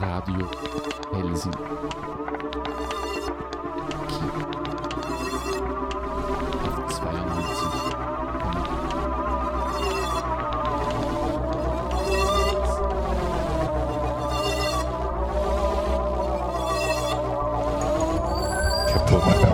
Radio Helsinki. Kaputt.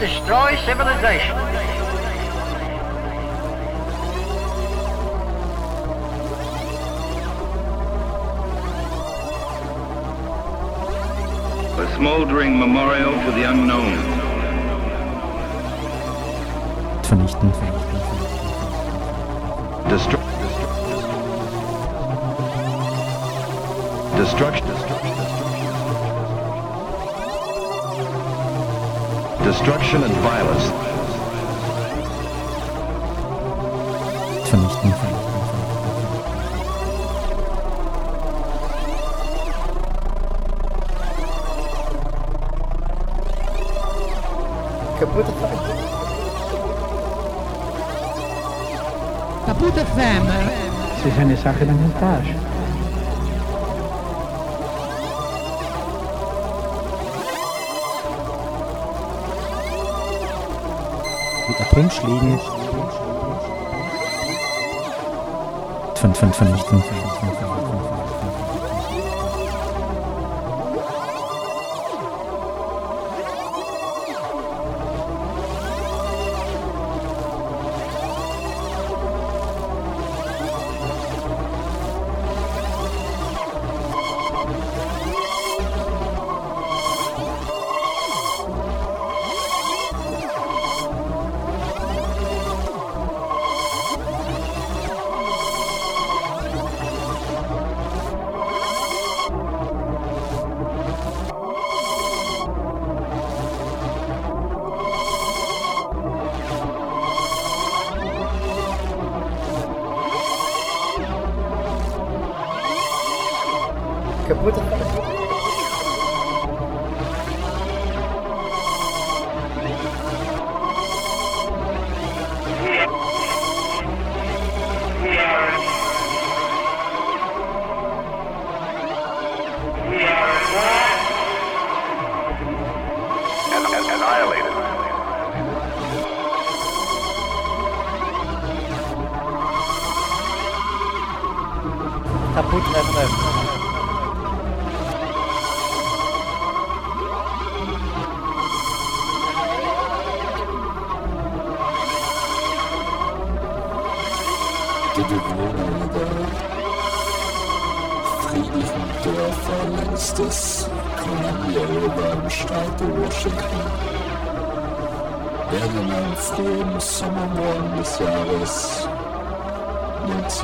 Destroy civilization. A smoldering memorial to the unknown. Vernichten. Destroy. Destruction. Destruction and violence. Vernichten. Kaputte FM. Kaputte FM. Sich eine Sache dann nicht Punschlägen von, von, vernichten.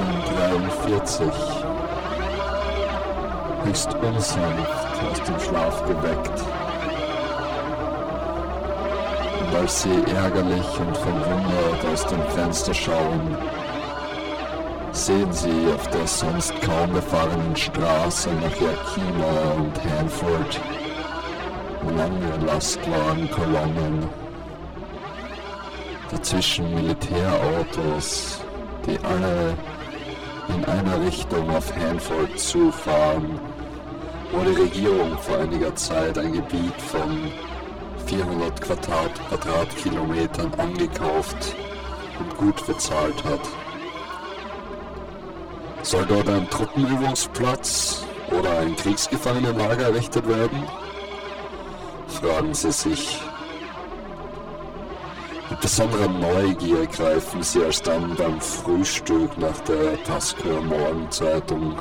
1943 höchst unsanft aus dem Schlaf geweckt. Und als sie ärgerlich und verwundert aus dem Fenster schauen, sehen sie auf der sonst kaum befahrenen Straße nach Yakima und Hanford lange Lastwagenkolonnen. Dazwischen Militärautos, die alle in einer Richtung auf Hanford zufahren, wo die Regierung vor einiger Zeit ein Gebiet von 400 Quadrat Quadratkilometern angekauft und gut bezahlt hat. Soll dort ein Truppenübungsplatz oder ein Kriegsgefangenenlager errichtet werden? Fragen Sie sich. Besonderer Neugier greifen Sie erst dann beim Frühstück nach der Pascal Morgenzeitung,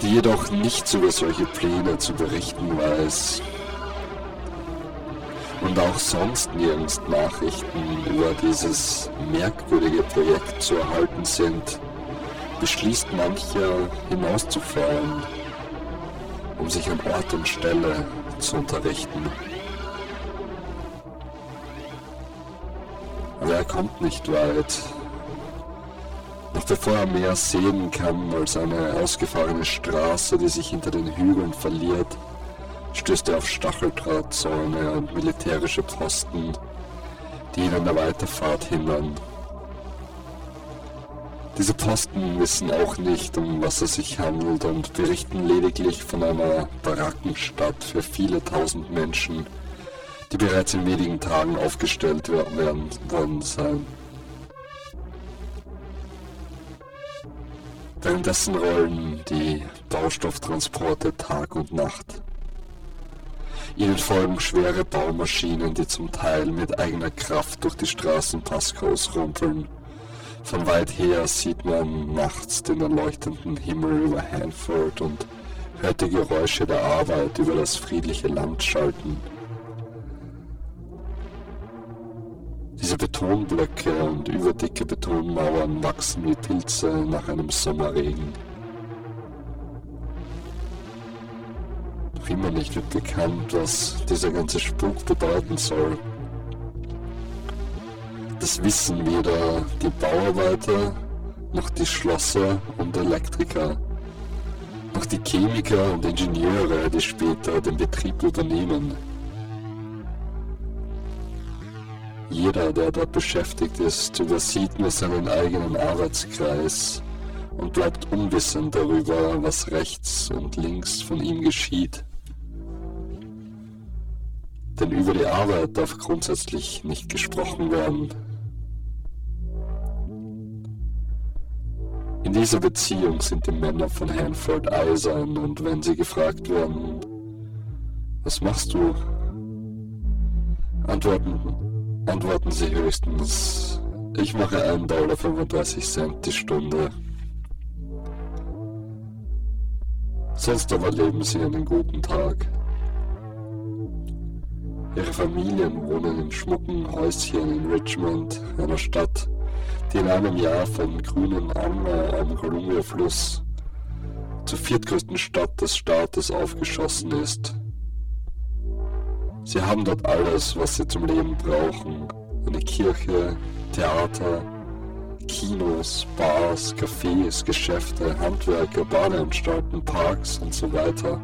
die jedoch nichts über solche Pläne zu berichten weiß und auch sonst nirgends Nachrichten über dieses merkwürdige Projekt zu erhalten sind beschließt mancher hinauszufahren, um sich an Ort und Stelle zu unterrichten. Kommt nicht weit. Noch bevor er mehr sehen kann als eine ausgefahrene Straße, die sich hinter den Hügeln verliert, stößt er auf Stacheldrahtzäune und militärische Posten, die ihn an der Weiterfahrt hindern. Diese Posten wissen auch nicht, um was es sich handelt und berichten lediglich von einer Barackenstadt für viele tausend Menschen, die bereits in wenigen Tagen aufgestellt werden worden sein. Währenddessen rollen die Baustofftransporte Tag und Nacht. Ihnen folgen schwere Baumaschinen, die zum Teil mit eigener Kraft durch die Straßen Paskos rumpeln von weit her sieht man nachts den erleuchtenden Himmel über Hanford und hört die Geräusche der Arbeit über das friedliche Land schalten. Diese Betonblöcke und überdicke Betonmauern wachsen wie Pilze nach einem Sommerregen. Noch immer nicht wird bekannt, was dieser ganze Spuk bedeuten soll. Das wissen weder die Bauarbeiter, noch die Schlosser und Elektriker, noch die Chemiker und Ingenieure, die später den Betrieb übernehmen. Jeder, der dort beschäftigt ist, übersieht nur seinen eigenen Arbeitskreis und bleibt unwissend darüber, was rechts und links von ihm geschieht. Denn über die Arbeit darf grundsätzlich nicht gesprochen werden. In dieser Beziehung sind die Männer von Hanford eisern und wenn sie gefragt werden, was machst du? Antworten, antworten sie höchstens, ich mache 1,35 Dollar die Stunde. Sonst aber leben sie einen guten Tag. Ihre Familien wohnen in schmucken Häuschen in Richmond, einer Stadt, die in einem Jahr vom grünen Ammer am Columbia-Fluss zur viertgrößten Stadt des Staates aufgeschossen ist. Sie haben dort alles, was sie zum Leben brauchen. Eine Kirche, Theater, Kinos, Bars, Cafés, Geschäfte, Handwerker, Badeanstalten, Parks und so weiter.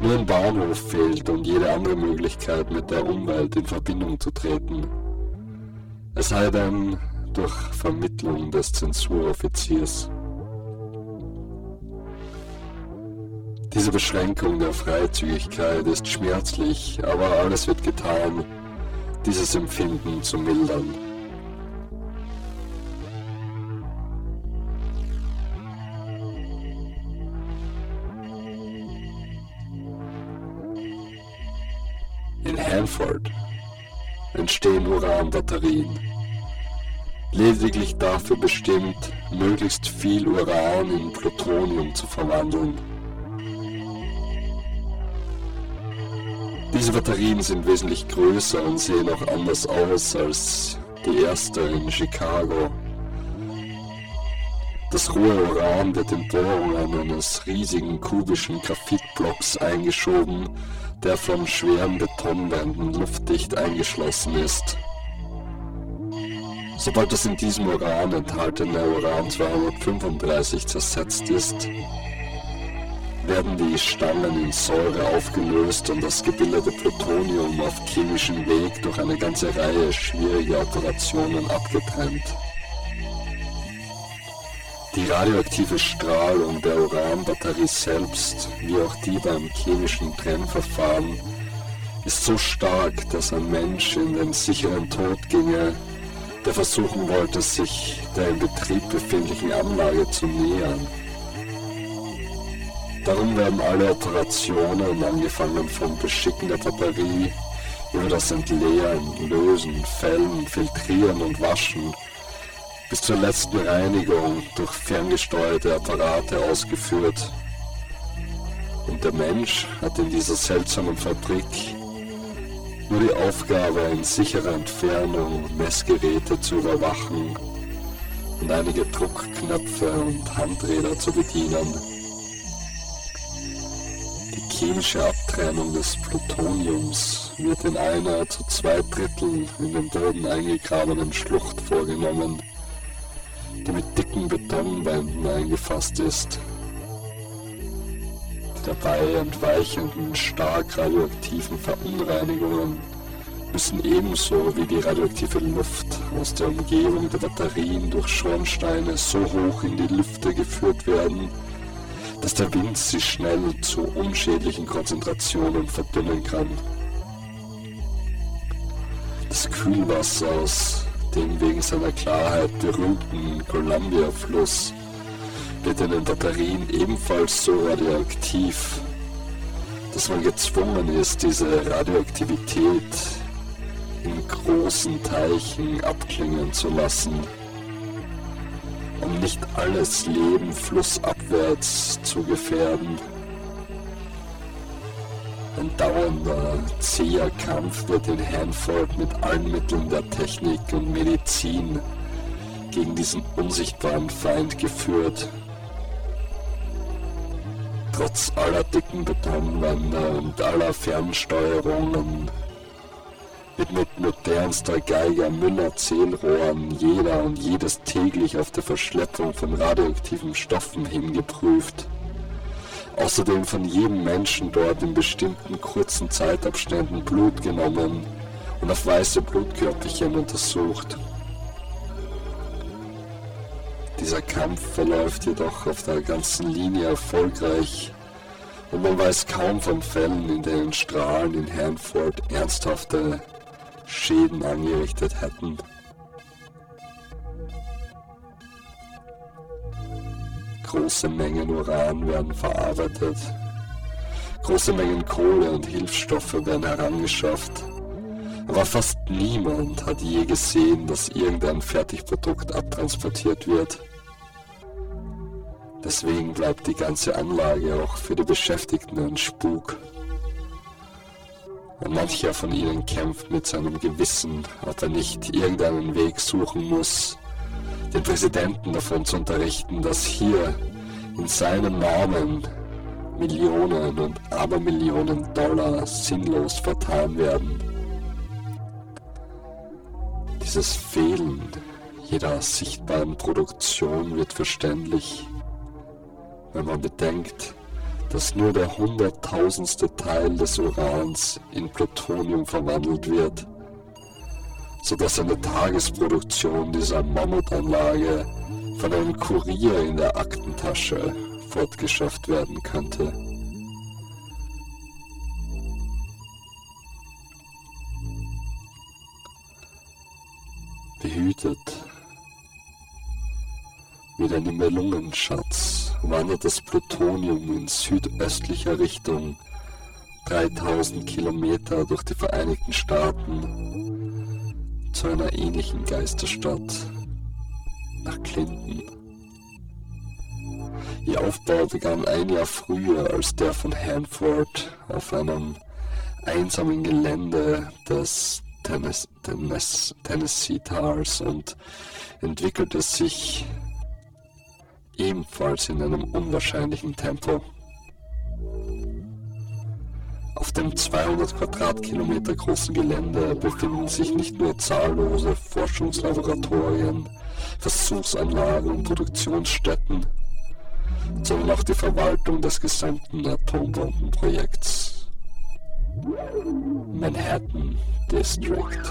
Nur ein Bahnhof fehlt und jede andere Möglichkeit, mit der Umwelt in Verbindung zu treten. Es sei denn, durch Vermittlung des Zensuroffiziers. Diese Beschränkung der Freizügigkeit ist schmerzlich, aber alles wird getan, dieses Empfinden zu mildern. In Hanford entstehen Uranbatterien, lediglich dafür bestimmt, möglichst viel Uran in Plutonium zu verwandeln. Diese Batterien sind wesentlich größer und sehen auch anders aus als die erste in Chicago. Das rohe Uran wird in Bohrungen eines riesigen kubischen Graphitblocks eingeschoben, der von schweren Betonwänden luftdicht eingeschlossen ist. Sobald das in diesem Uran enthaltene Uran 235 zersetzt ist, werden die Stangen in Säure aufgelöst und das gebildete Plutonium auf chemischem Weg durch eine ganze Reihe schwieriger Operationen abgetrennt. Die radioaktive Strahlung der Uranbatterie selbst, wie auch die beim chemischen Trennverfahren, ist so stark, dass ein Mensch in den sicheren Tod ginge, der versuchen wollte, sich der in Betrieb befindlichen Anlage zu nähern. Darum werden alle Operationen, angefangen vom Beschicken der Batterie, über das Entleeren, Lösen, Fällen, Filtrieren und Waschen, bis zur letzten Reinigung durch ferngesteuerte Apparate ausgeführt. Und der Mensch hat in dieser seltsamen Fabrik nur die Aufgabe, in sicherer Entfernung Messgeräte zu überwachen und einige Druckknöpfe und Handräder zu bedienen. Die chemische Abtrennung des Plutoniums wird in einer zu zwei Drittel in den Boden eingegrabenen Schlucht vorgenommen die mit dicken Betonwänden eingefasst ist. Die dabei entweichenden, stark radioaktiven Verunreinigungen müssen ebenso wie die radioaktive Luft aus der Umgebung der Batterien durch Schornsteine so hoch in die Lüfte geführt werden, dass der Wind sie schnell zu unschädlichen Konzentrationen verdünnen kann. Das Kühlwasser aus dem wegen seiner Klarheit berühmten Columbia-Fluss wird in den Batterien ebenfalls so radioaktiv, dass man gezwungen ist, diese Radioaktivität in großen Teichen abklingen zu lassen, um nicht alles Leben flussabwärts zu gefährden. Ein dauernder, zäher Kampf wird in Hanford mit allen Mitteln der Technik und Medizin gegen diesen unsichtbaren Feind geführt. Trotz aller dicken Betonwände und aller Fernsteuerungen mit modernster Geiger Müller Zählrohren jeder und jedes täglich auf der Verschleppung von radioaktiven Stoffen hingeprüft. Außerdem von jedem Menschen dort in bestimmten kurzen Zeitabständen Blut genommen und auf weiße Blutkörperchen untersucht. Dieser Kampf verläuft jedoch auf der ganzen Linie erfolgreich und man weiß kaum von Fällen, in denen Strahlen in Hanford ernsthafte Schäden angerichtet hätten. Große Mengen Uran werden verarbeitet. Große Mengen Kohle und Hilfsstoffe werden herangeschafft. Aber fast niemand hat je gesehen, dass irgendein Fertigprodukt abtransportiert wird. Deswegen bleibt die ganze Anlage auch für die Beschäftigten ein Spuk. Und mancher von ihnen kämpft mit seinem Gewissen, ob er nicht irgendeinen Weg suchen muss, den Präsidenten davon zu unterrichten, dass hier in seinem Namen Millionen und Abermillionen Dollar sinnlos vertan werden. Dieses Fehlen jeder sichtbaren Produktion wird verständlich, wenn man bedenkt, dass nur der hunderttausendste Teil des Urans in Plutonium verwandelt wird, sodass eine Tagesproduktion dieser Mammutanlage von einem Kurier in der Aktentasche fortgeschafft werden könnte. Behütet wie ein Nibelungenschatz wandert das Plutonium in südöstlicher Richtung 3000 Kilometer durch die Vereinigten Staaten zu einer ähnlichen Geisterstadt, nach Clinton. Ihr Aufbau begann ein Jahr früher als der von Hanford auf einem einsamen Gelände des Tennessee Tars und entwickelte sich ebenfalls in einem unwahrscheinlichen Tempo. Auf dem 200 Quadratkilometer großen Gelände befinden sich nicht nur zahllose Forschungslaboratorien, Versuchsanlagen und Produktionsstätten, sondern auch die Verwaltung des gesamten Atombombenprojekts. Manhattan District.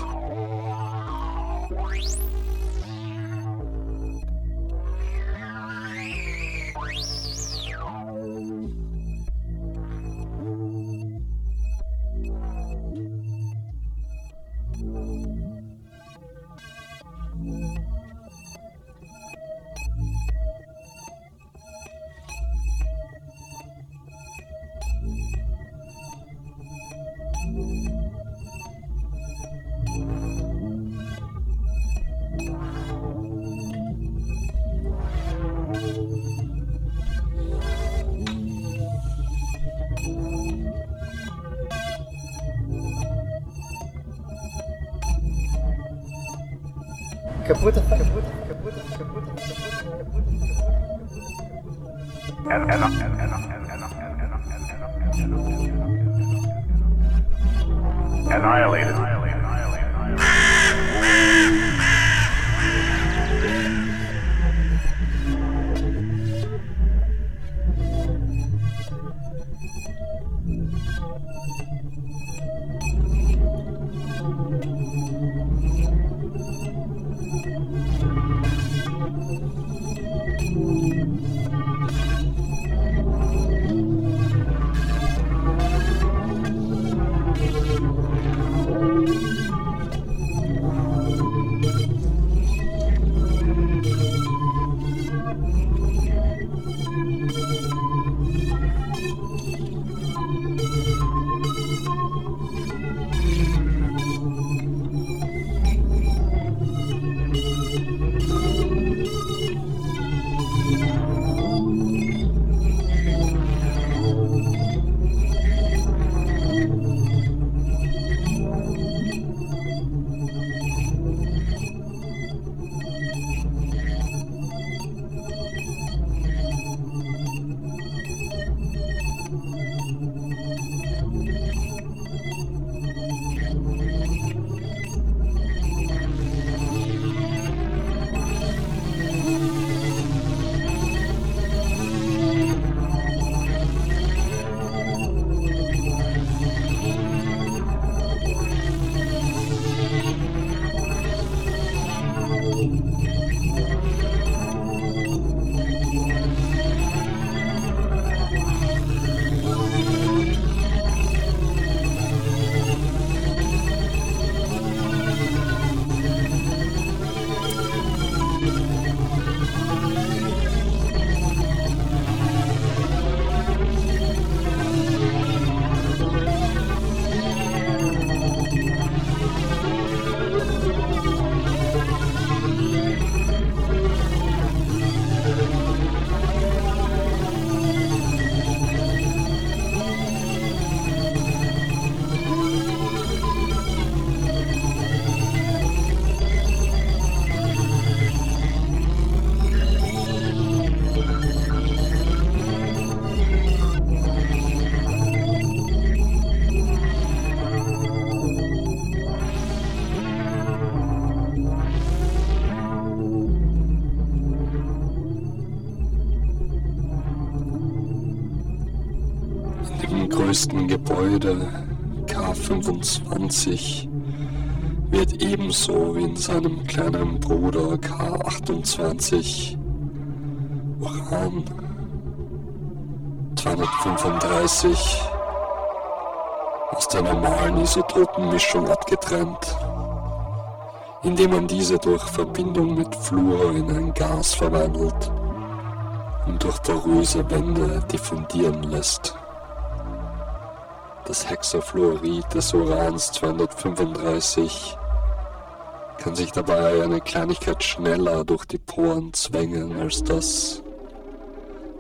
Größten Gebäude K25 wird ebenso wie in seinem kleinen Bruder K28 Uran 235 aus der normalen Isotopenmischung abgetrennt. indem man diese durch Verbindung mit Fluor in ein Gas verwandelt und durch poröse Wände diffundieren lässt. Das Hexafluorid des Urans 235 kann sich dabei eine Kleinigkeit schneller durch die Poren zwängen als das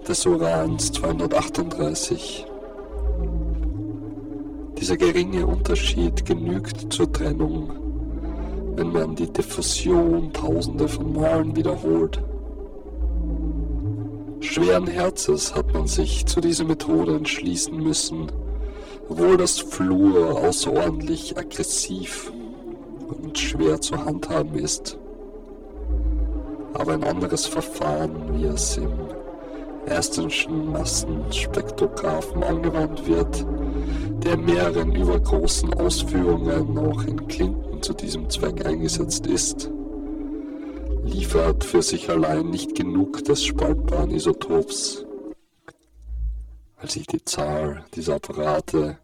des Urans 238. Dieser geringe Unterschied genügt zur Trennung, wenn man die Diffusion tausende von Malen wiederholt. Schweren Herzens hat man sich zu dieser Methode entschließen müssen, obwohl das Fluor außerordentlich aggressiv und schwer zu handhaben ist. Aber ein anderes Verfahren, wie es im Astonschen Massenspektrographen angewandt wird, der in mehreren übergroßen Ausführungen auch in Clinton zu diesem Zweck eingesetzt ist, liefert für sich allein nicht genug des spaltbaren Isotops, weil sich die Zahl dieser Apparate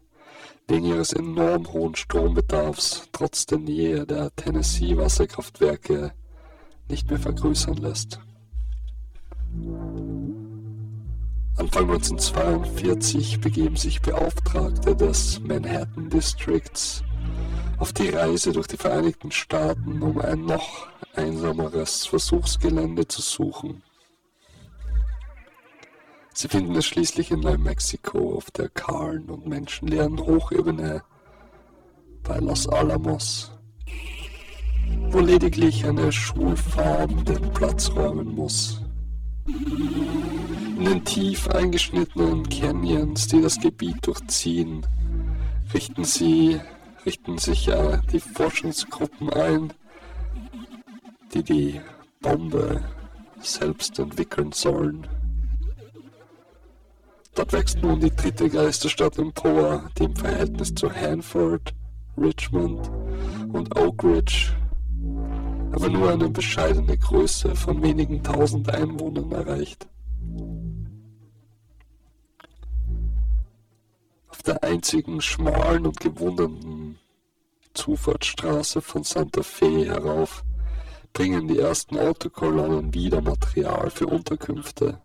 wegen ihres enorm hohen Strombedarfs trotz der Nähe der Tennessee Wasserkraftwerke nicht mehr vergrößern lässt. Anfang 1942 begeben sich Beauftragte des Manhattan Districts auf die Reise durch die Vereinigten Staaten, um ein noch einsameres Versuchsgelände zu suchen. Sie finden es schließlich in New Mexico auf der kahlen und menschenleeren Hochebene bei Los Alamos, wo lediglich eine Schulfarm den Platz räumen muss. In den tief eingeschnittenen Canyons, die das Gebiet durchziehen, richten sie, richten sich äh, die Forschungsgruppen ein, die die Bombe selbst entwickeln sollen. Dort wächst nun die dritte Geisterstadt empor, die im Verhältnis zu Hanford, Richmond und Oak Ridge aber nur eine bescheidene Größe von wenigen tausend Einwohnern erreicht. Auf der einzigen schmalen und gewundenen Zufahrtsstraße von Santa Fe herauf bringen die ersten Autokolonnen wieder Material für Unterkünfte.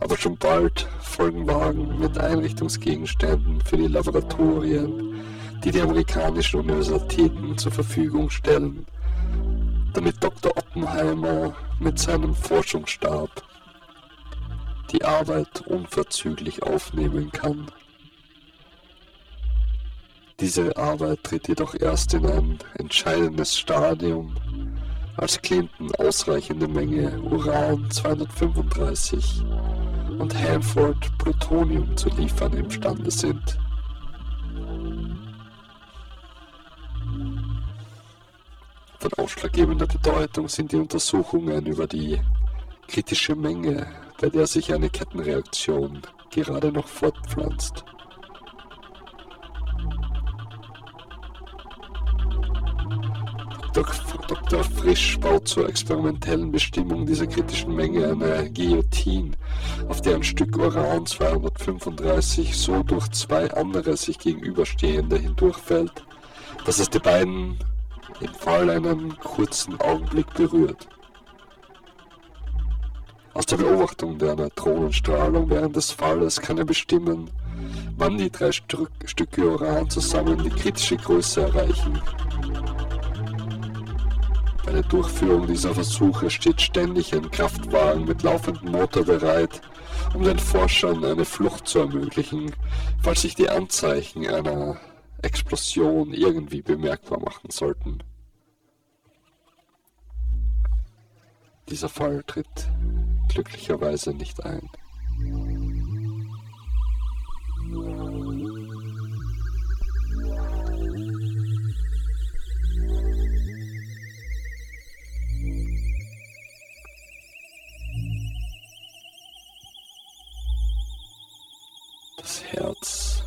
Aber schon bald folgen Wagen mit Einrichtungsgegenständen für die Laboratorien, die die amerikanischen Universitäten zur Verfügung stellen damit Dr. Oppenheimer mit seinem Forschungsstab die Arbeit unverzüglich aufnehmen kann. Diese Arbeit tritt jedoch erst in ein entscheidendes Stadium, als Clinton ausreichende Menge Uran 235 und Hanford Plutonium zu liefern imstande sind. Von ausschlaggebender Bedeutung sind die Untersuchungen über die kritische Menge, bei der sich eine Kettenreaktion gerade noch fortpflanzt. Dr. Frisch baut zur experimentellen Bestimmung dieser kritischen Menge eine Guillotine, auf der ein Stück Uran 235 so durch zwei andere sich gegenüberstehende hindurchfällt, dass es die beiden im Fall einen kurzen Augenblick berührt. Aus der Beobachtung der Neutronenstrahlung während des Falles kann er bestimmen, wann die drei Stück, Stücke Uran zusammen die kritische Größe erreichen. Bei der Durchführung dieser Versuche steht ständig ein Kraftwagen mit laufendem Motor bereit, um den Forschern eine Flucht zu ermöglichen, falls sich die Anzeichen einer Explosion irgendwie bemerkbar machen sollten. Dieser Fall tritt glücklicherweise nicht ein. Das Herz.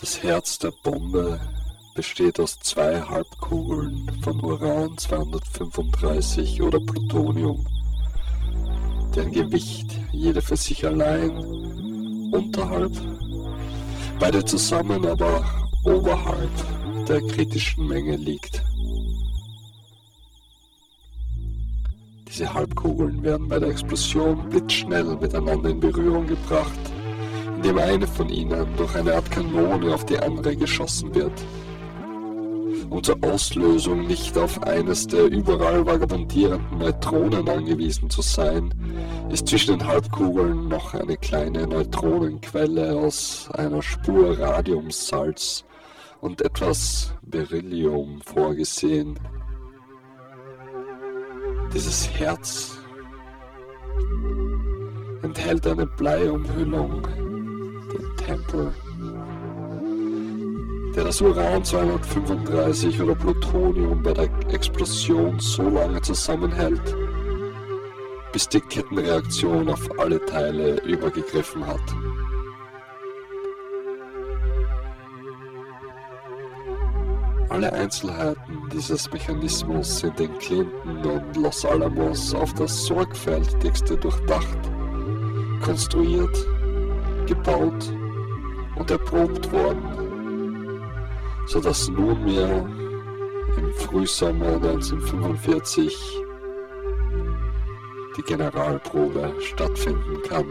Das Herz der Bombe besteht aus zwei Halbkugeln von Uran 235 oder Plutonium, deren Gewicht jede für sich allein unterhalb, beide zusammen aber oberhalb der kritischen Menge liegt. Diese Halbkugeln werden bei der Explosion blitzschnell miteinander in Berührung gebracht, indem eine von ihnen durch eine Art Kanone auf die andere geschossen wird. Um zur Auslösung nicht auf eines der überall vagabundierenden Neutronen angewiesen zu sein, ist zwischen den Halbkugeln noch eine kleine Neutronenquelle aus einer Spur Radiumsalz und etwas Beryllium vorgesehen. Dieses Herz enthält eine Bleiumhüllung, den Tempel, der das Uran 235 oder Plutonium bei der Explosion so lange zusammenhält, bis die Kettenreaktion auf alle Teile übergegriffen hat. Alle Einzelheiten dieses Mechanismus sind in Clinton und Los Alamos auf das sorgfältigste durchdacht, konstruiert, gebaut und erprobt worden, sodass nunmehr im Frühsommer 1945 die Generalprobe stattfinden kann.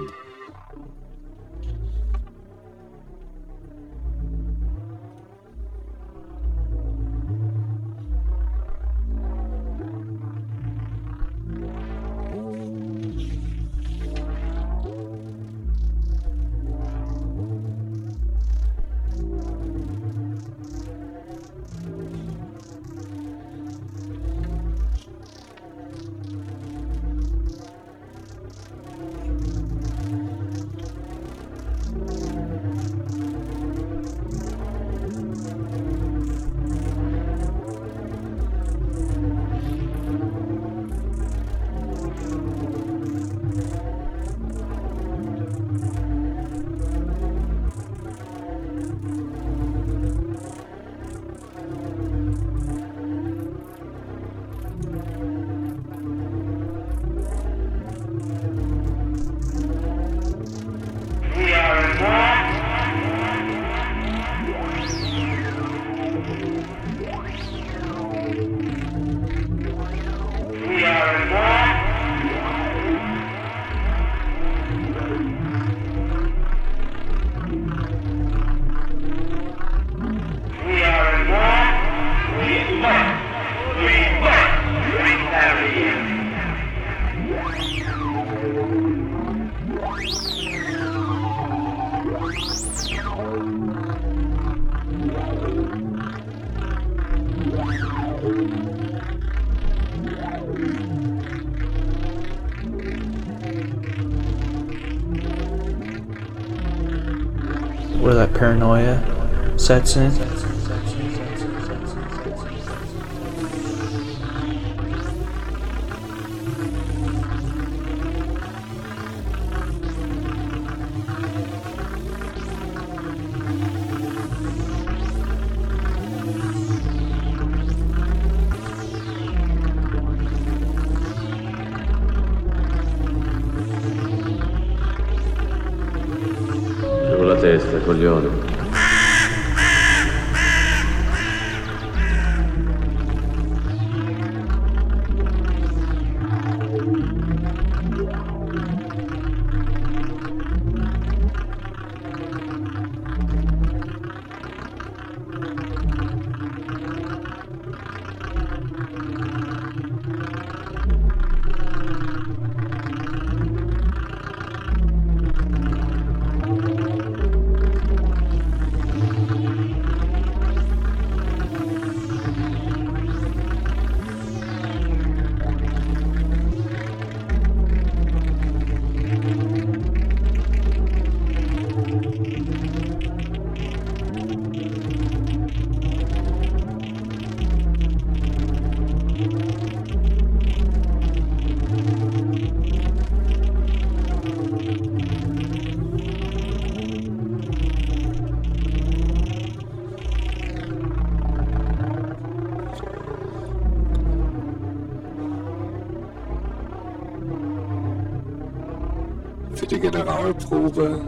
Generalprobe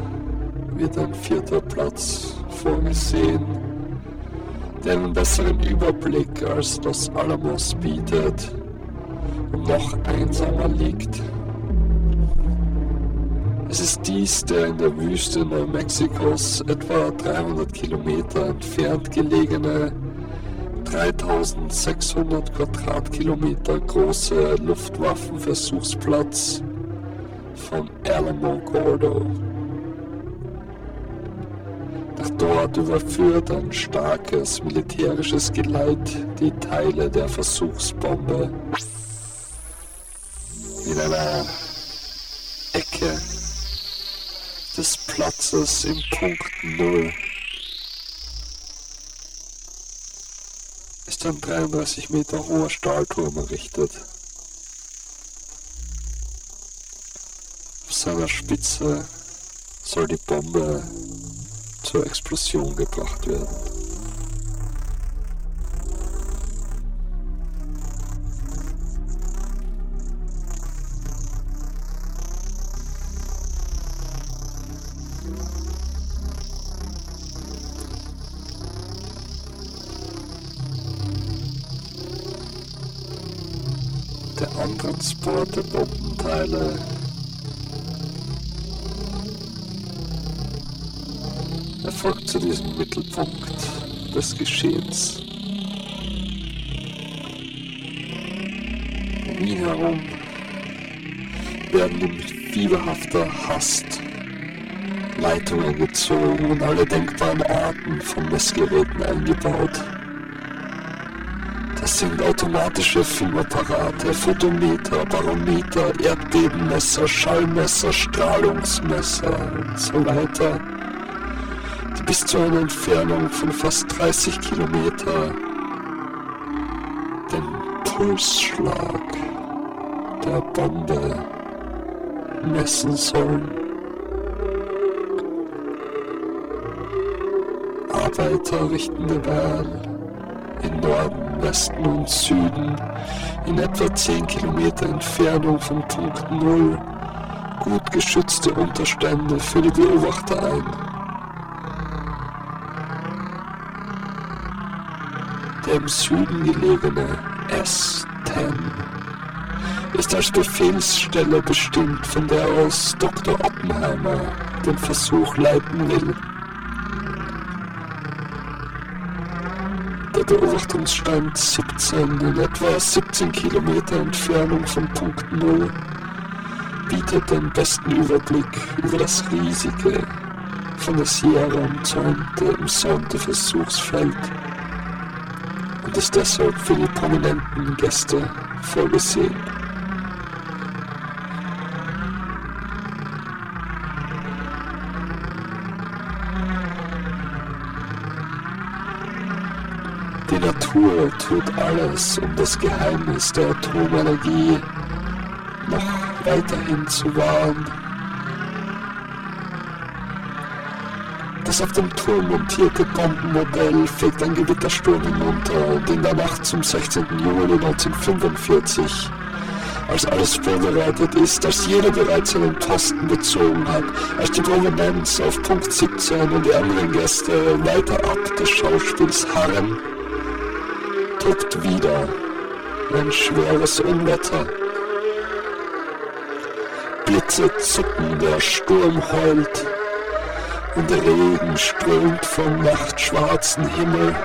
wird ein vierter Platz vorgesehen, der einen besseren Überblick als Los Alamos bietet und noch einsamer liegt. Es ist dies der in der Wüste Neumexikos etwa 300 Kilometer entfernt gelegene 3600 Quadratkilometer große Luftwaffenversuchsplatz Alamo Gordo. Nach dort überführt ein starkes militärisches Geleit die Teile der Versuchsbombe in einer Ecke des Platzes im Punkt Null ist ein 33 Meter hoher Stahlturm errichtet. Seiner Spitze soll die Bombe zur Explosion gebracht werden. Der Antransport der Bombenteile erfolgt zu diesem Mittelpunkt des Geschehens. Um ihn herum werden mit fieberhafter Hast Leitungen gezogen und alle denkbaren Arten von Messgeräten eingebaut. Das sind automatische Filmapparate, Photometer, Barometer, Erdbebenmesser, Schallmesser, Strahlungsmesser und so weiter, bis zu einer Entfernung von fast 30 Kilometer den Pulsschlag der Bombe messen sollen. Arbeiter richten dabei in Norden, Westen und Süden in etwa 10 Kilometer Entfernung vom Punkt Null gut geschützte Unterstände für die Beobachter ein. Süden gelegene S-10 ist als Befehlsstelle bestimmt, von der aus Dr. Oppenheimer den Versuch leiten will. Der Beobachtungsstand 17 in etwa 17 Kilometer Entfernung vom Punkt Null bietet den besten Überblick über das riesige, von der Sierra umzäunte, umsäumte Versuchsfeld und ist deshalb für die prominenten Gäste vorgesehen. Die Natur tut alles, um das Geheimnis der Atomenergie noch weiterhin zu wahren. Das auf dem Turm montierte Bombenmodell fegt ein Gewittersturm hinunter und in der Nacht zum 16. Juli 1945, als alles vorbereitet ist, als jeder bereits seinen Posten bezogen hat, als die Prominenz auf Punkt 17 und die anderen Gäste weiter ab des Schauspiels harren, tobt wieder ein schweres Unwetter. Blitze zucken, der Sturm heult und der Regen strömt vom nachtschwarzen Himmel,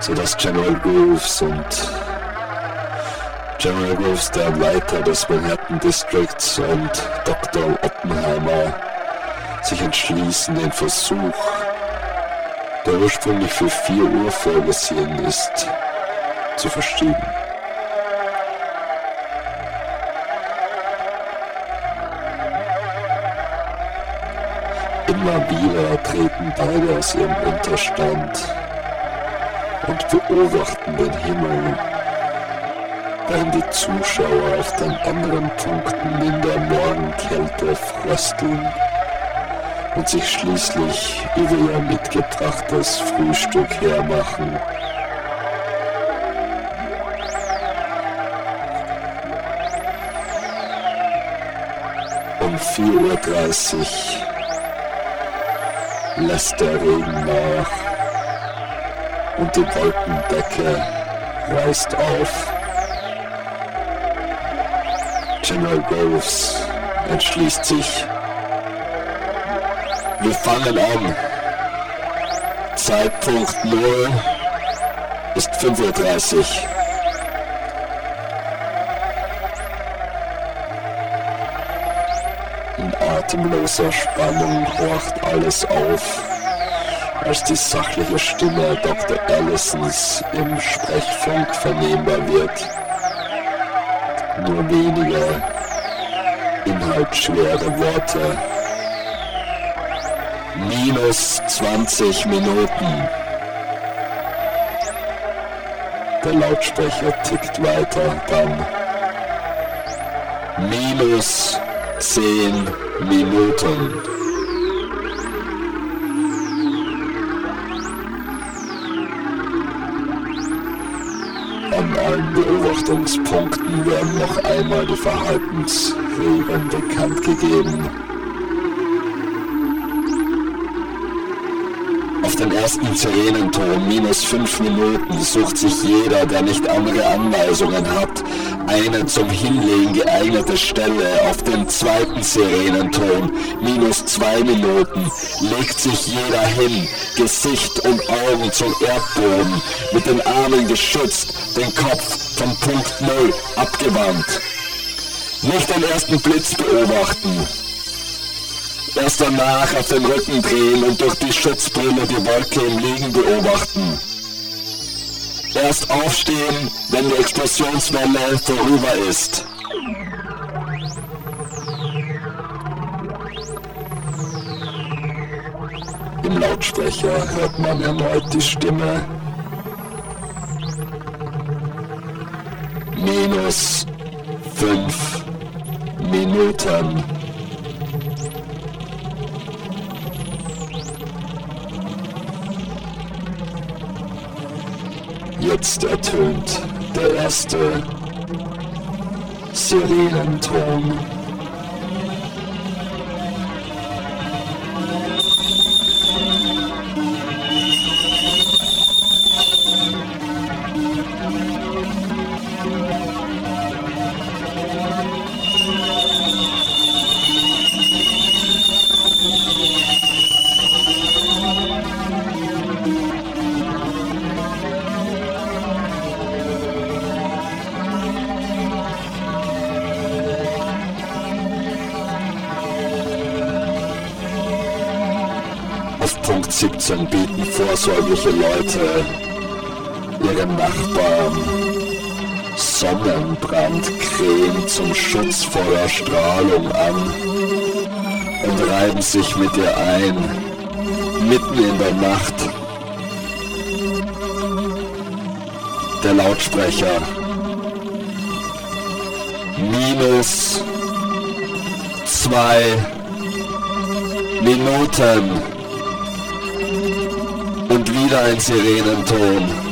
sodass General Groves und General Groves, der Leiter des Manhattan Districts und Dr. Oppenheimer sich entschließen, den Versuch, der ursprünglich für 4 Uhr vorgesehen ist, zu verschieben. Immer wieder treten beide aus ihrem Unterstand und beobachten den Himmel, während die Zuschauer auf den anderen Punkten in der Morgenkälte frösteln und sich schließlich über ihr mitgebrachtes Frühstück hermachen. Um 4.30 Uhr lässt der Regen nach und die Wolkendecke reißt auf. General Groves entschließt sich. Wir fangen an. Zeitpunkt 0 ist 5.30 Uhr. Atemloser Spannung horcht alles auf, als die sachliche Stimme Dr. Allisons im Sprechfunk vernehmbar wird. Nur wenige inhaltsschwere Worte. Minus 20 Minuten. Der Lautsprecher tickt weiter, dann minus 10 Minuten. An allen Beobachtungspunkten werden noch einmal die Verhaltensregeln bekannt gegeben. Auf den ersten Sirenenton, minus 5 Minuten, sucht sich jeder, der nicht andere Anweisungen hat, eine zum Hinlegen geeignete Stelle. Auf den zweiten Sirenenton, minus 2 Minuten, legt sich jeder hin, Gesicht und Augen zum Erdboden, mit den Armen geschützt, den Kopf vom Punkt Null abgewandt. Nicht den ersten Blitz beobachten. Erst danach auf den Rücken drehen und durch die Schutzbrille die Wolke im Liegen beobachten. Erst aufstehen, wenn die Explosionswelle vorüber ist. Im Lautsprecher hört man erneut die Stimme. Sirenenton. Auf 17 bieten vorsorgliche Leute ihren Nachbarn Sonnenbrandcreme zum Schutz vor der Strahlung an und reiben sich mit ihr ein, mitten in der Nacht. Der Lautsprecher. Minus zwei Minuten und wieder ein Sirenenton.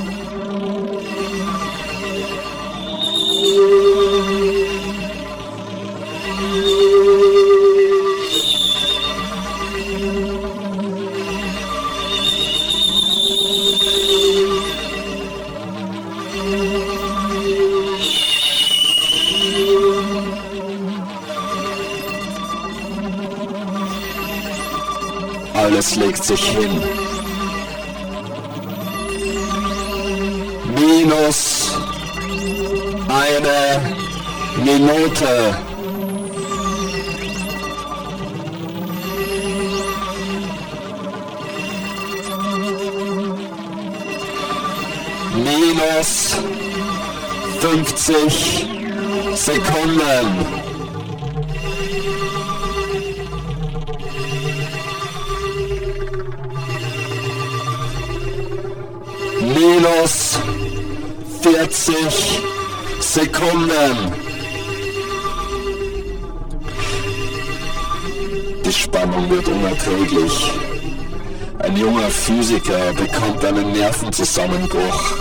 Einen Nervenzusammenbruch.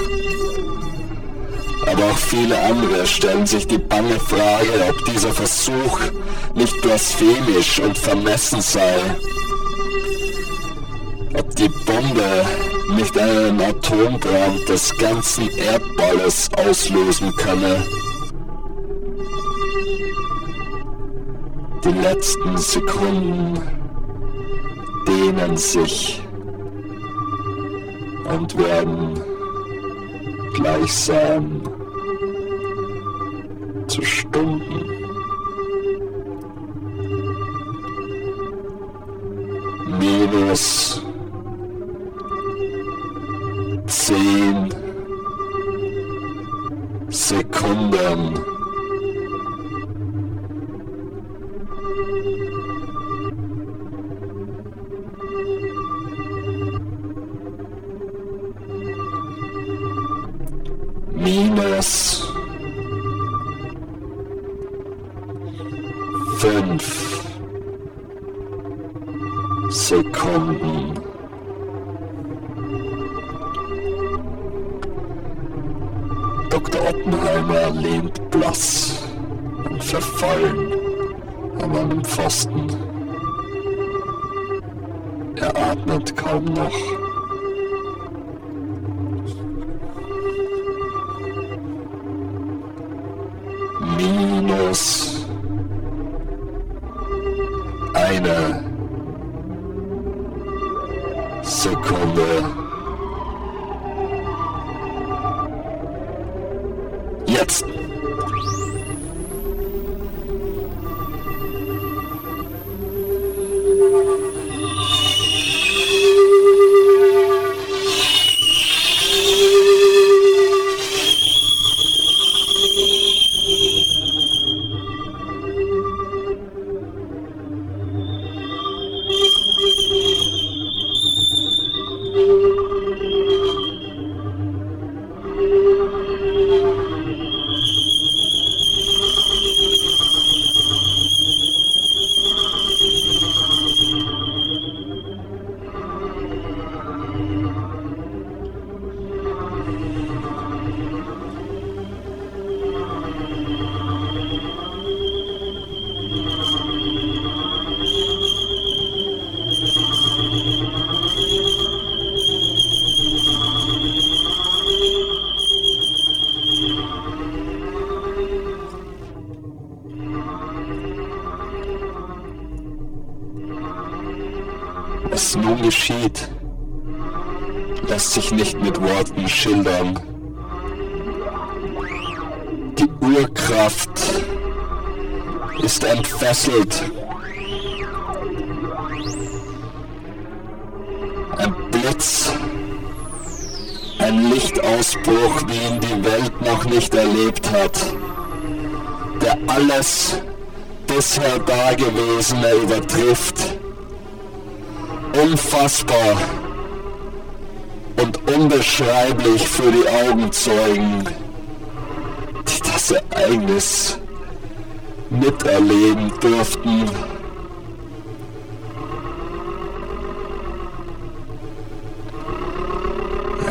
Aber auch viele andere stellen sich die bange Frage, ob dieser Versuch nicht blasphemisch und vermessen sei. Ob die Bombe nicht einen Atombrand des ganzen Erdballes auslösen könne. Die letzten Sekunden dehnen sich und werden. Gleichsam Minus fünf Sekunden. Dr. Oppenheimer lehnt blass und verfallen an einem Pfosten. Er atmet kaum noch.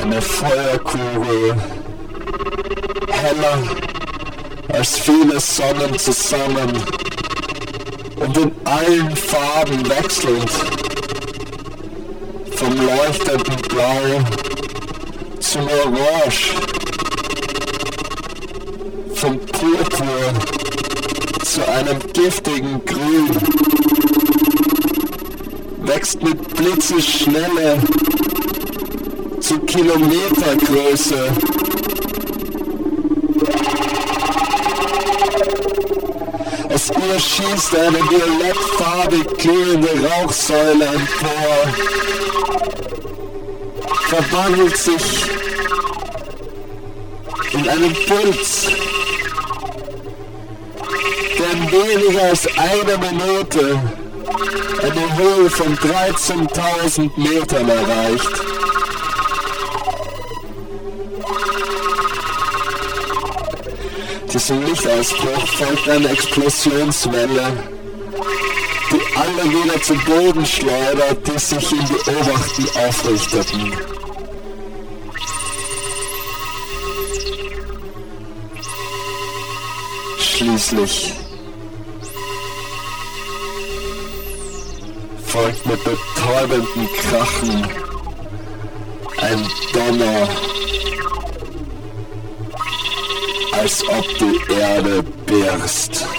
Eine Feuerkugel, heller als viele Sonnen zusammen und in allen Farben wechselnd. Vom leuchtenden Blau zum Orange, vom Purpur zu einem giftigen Grün, wächst mit Blitzeschnelle Kilometergröße. Aus ihr schießt eine violettfarbig glühende Rauchsäule empor verwandelt sich in einen Puls, der in weniger als einer Minute eine Höhe von 13.000 Metern erreicht. Diesem Lichtausbruch folgt eine Explosionswelle, die alle wieder zu Boden schleudert, die sich im Beobachten aufrichteten. Schließlich folgt mit betäubendem Krachen Ein Donner, als ob die Erde birst.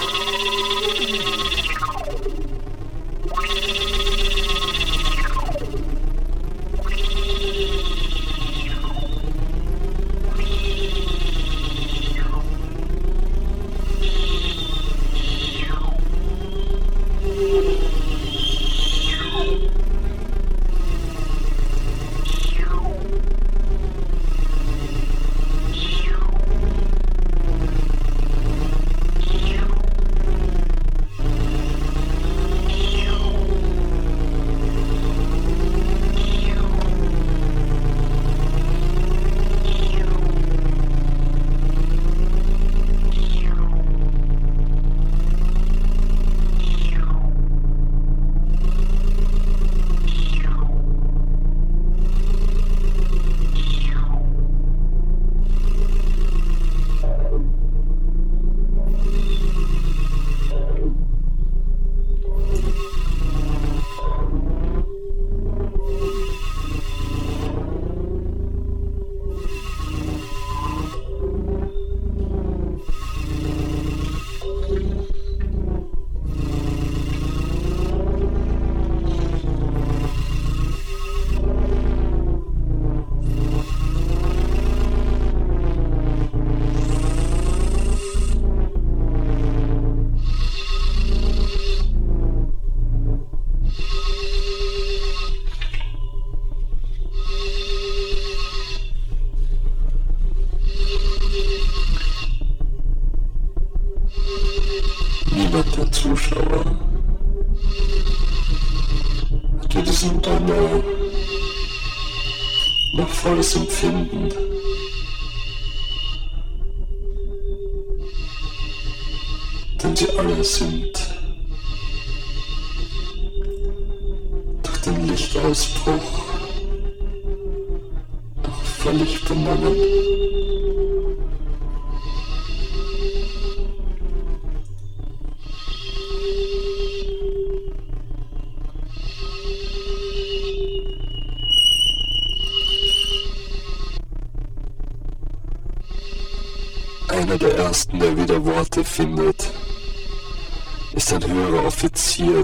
Sinn.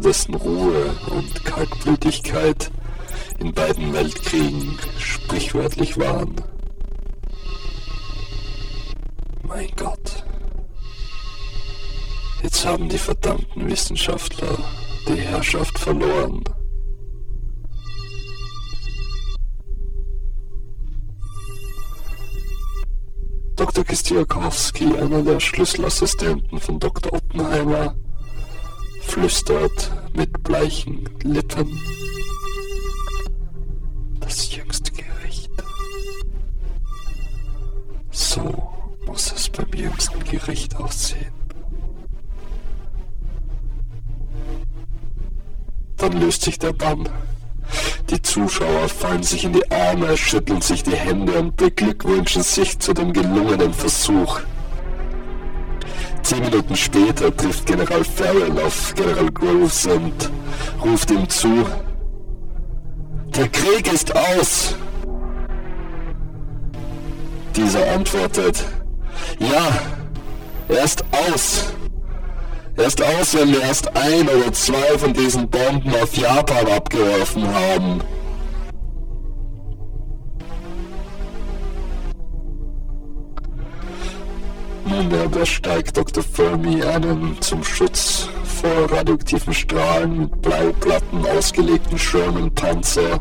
Dessen Ruhe und Kaltblütigkeit in beiden Weltkriegen sprichwörtlich waren. Mein Gott. Jetzt haben die verdammten Wissenschaftler die Herrschaft verloren. Dr. Kistiakowski, einer der Schlüsselassistenten von Dr. Oppenheimer, flüstert mit bleichen Lippen. Das jüngste Gericht. So muss es beim jüngsten Gericht aussehen. Dann löst sich der Bann. Die Zuschauer fallen sich in die Arme, schütteln sich die Hände und beglückwünschen sich zu dem gelungenen Versuch. Zehn Minuten später trifft General Farrell auf General Groves und ruft ihm zu, der Krieg ist aus. Dieser antwortet, ja, er ist aus. Er ist aus, wenn wir erst ein oder zwei von diesen Bomben auf Japan abgeworfen haben. Nunmehr besteigt Dr. Fermi einen zum Schutz vor radioaktiven Strahlen mit Bleiplatten ausgelegten Sherman-Panzer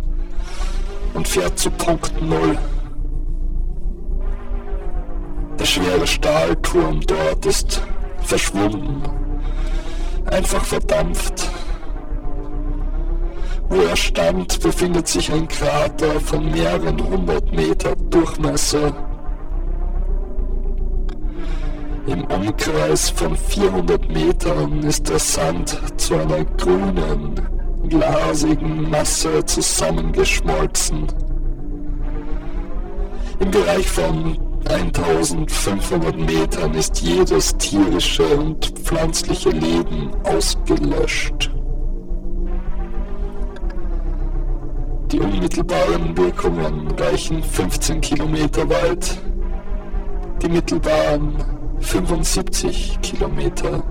und fährt zu Punkt Null. Der schwere Stahlturm dort ist verschwunden, einfach verdampft. Wo er stand, befindet sich ein Krater von mehreren hundert Meter Durchmesser. Im Umkreis von 400 Metern ist der Sand zu einer grünen, glasigen Masse zusammengeschmolzen. Im Bereich von 1500 Metern ist jedes tierische und pflanzliche Leben ausgelöscht. Die unmittelbaren Wirkungen reichen 15 Kilometer weit, die mittelbaren 75 Kilometer.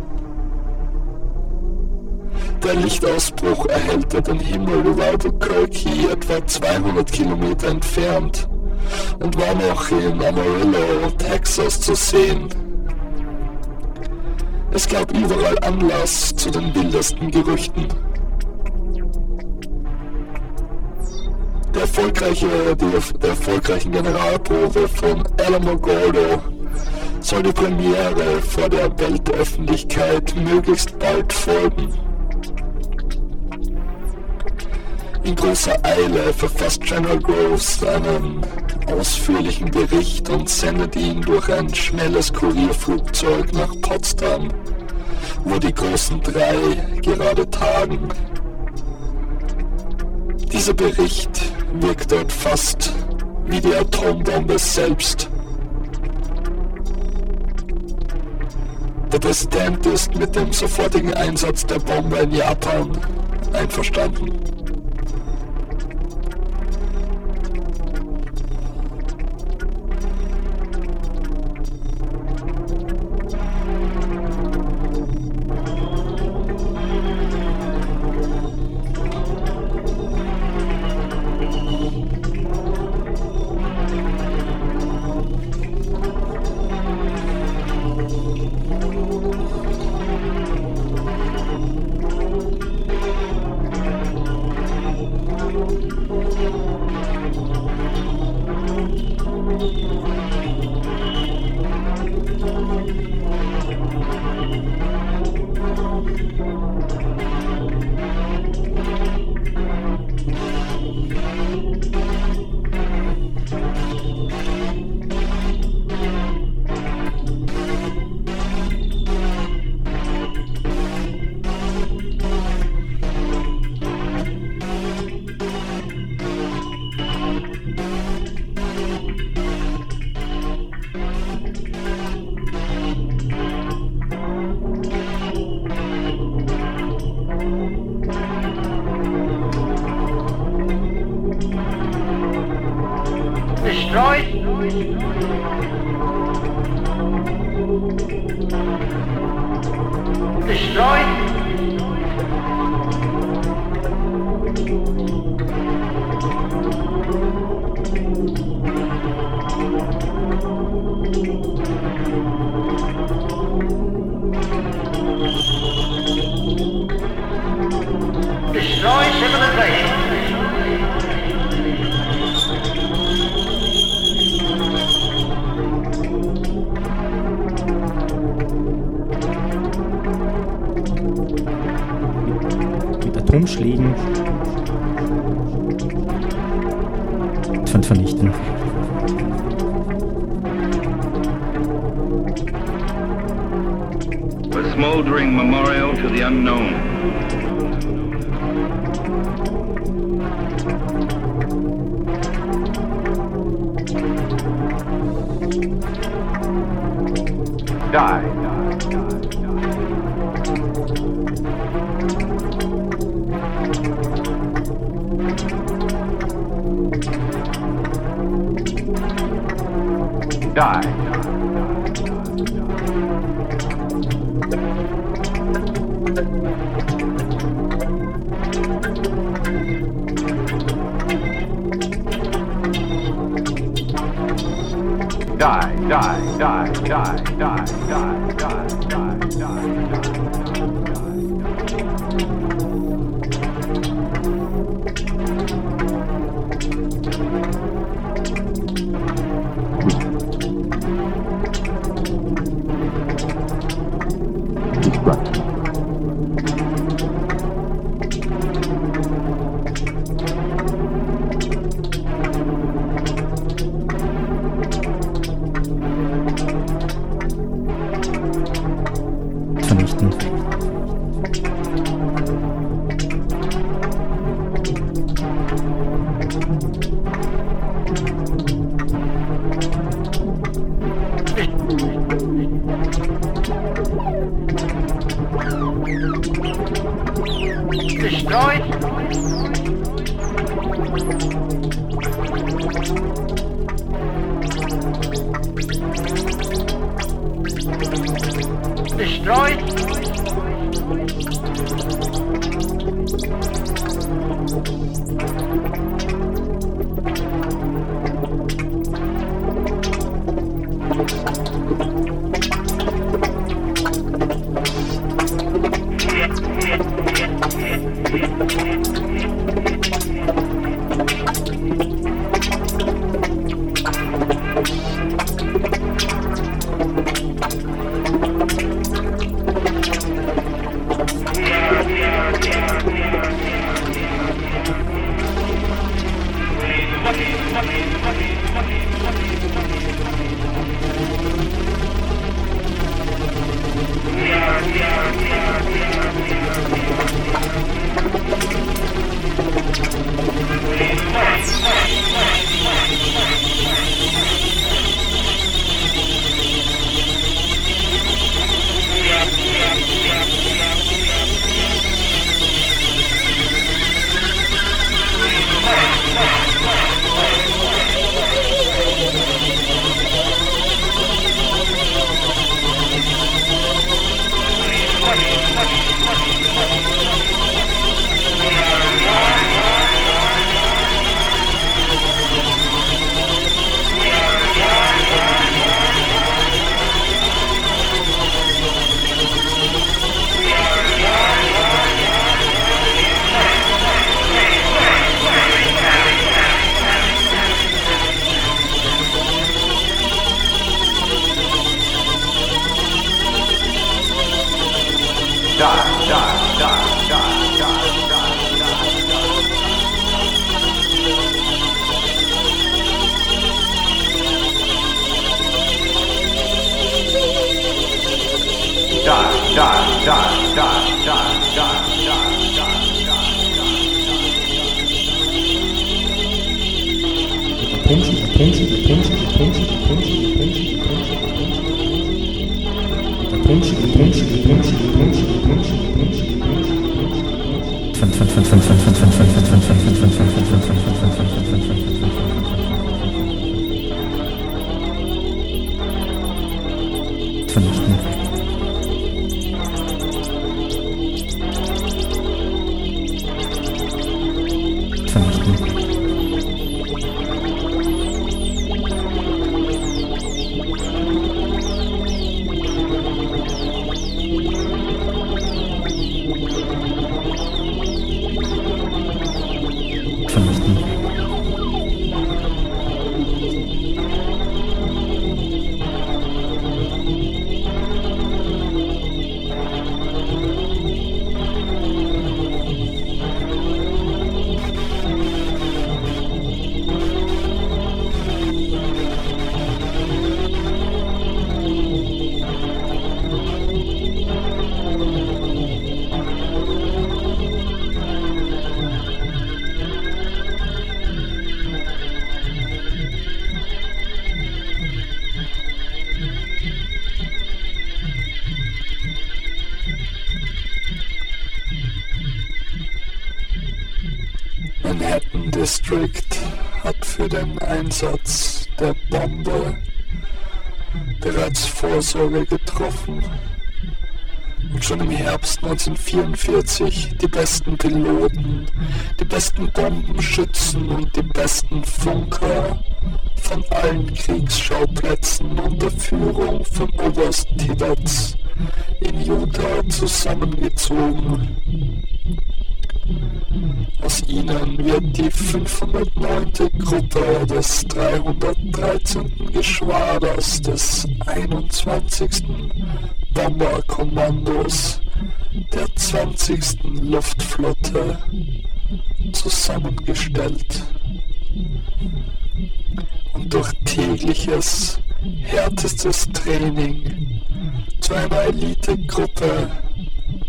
Der Lichtausbruch erhellte den Himmel über Albuquerque etwa 200 Kilometer entfernt und war noch in Amarillo, Texas zu sehen. Es gab überall Anlass zu den wildesten Gerüchten. Der erfolgreiche, die, der erfolgreichen Generalprobe von Alamogordo soll die Premiere vor der Weltöffentlichkeit möglichst bald folgen. In großer Eile verfasst General Groves einen ausführlichen Bericht und sendet ihn durch ein schnelles Kurierflugzeug nach Potsdam, wo die großen drei gerade tagen. Dieser Bericht wirkt dort fast wie die Atombombe selbst. Der Präsident ist mit dem sofortigen Einsatz der Bombe in Japan einverstanden. gestreut. Gestreut. The unknown. Die. District hat für den Einsatz der Bombe bereits Vorsorge getroffen und schon im Herbst 1944 die besten Piloten, die besten Bombenschützen und die besten Funker von allen Kriegsschauplätzen unter Führung von Oberst Tibbets in Utah zusammengezogen. Aus ihnen wird die 509. Gruppe des 313. Geschwaders des 21. Bomberkommandos der 20. Luftflotte zusammengestellt. Und durch tägliches, härtestes Training zu einer Elitegruppe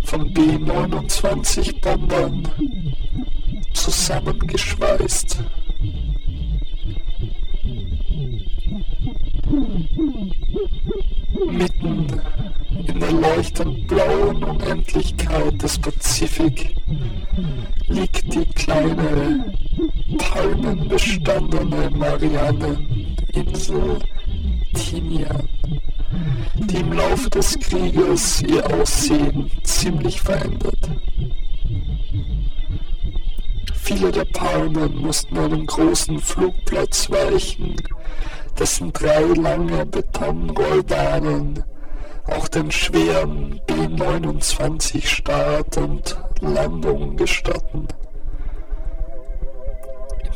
von B-29 Bombern zusammengeschweißt. Mitten in der leuchtend blauen Unendlichkeit des Pazifik liegt die kleine palmenbestandene Marianneninsel Tinian, die im Laufe des Krieges ihr Aussehen ziemlich verändert. Viele der Palmen mussten einem großen Flugplatz weichen, dessen drei lange Betonrollbahnen auch den schweren B-29 Start und Landung gestatten.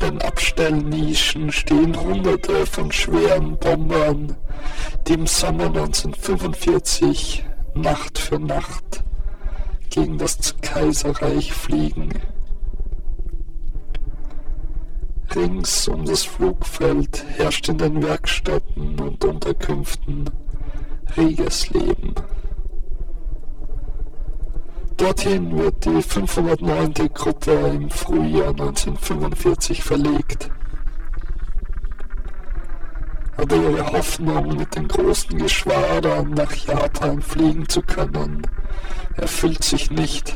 Den Abstellnischen stehen hunderte von schweren Bombern, die im Sommer 1945 Nacht für Nacht gegen das Kaiserreich fliegen. Rings um das Flugfeld herrscht in den Werkstätten und Unterkünften reges Leben. Dorthin wird die 509. Gruppe im Frühjahr 1945 verlegt. Aber ihre Hoffnung, mit den großen Geschwadern nach Japan fliegen zu können, erfüllt sich nicht.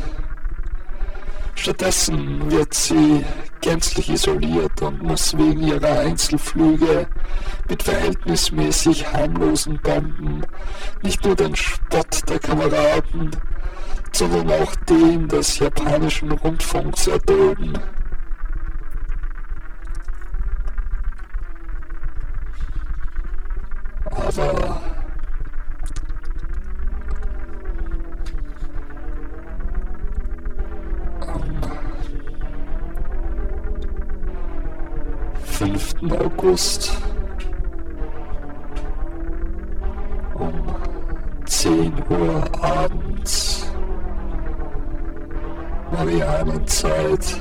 Stattdessen wird sie gänzlich isoliert und muss wegen ihrer Einzelflüge mit verhältnismäßig harmlosen Bomben nicht nur den Spott der Kameraden, sondern auch den des japanischen Rundfunks erdulden. Aber 5. August um 10 Uhr abends Marianenzeit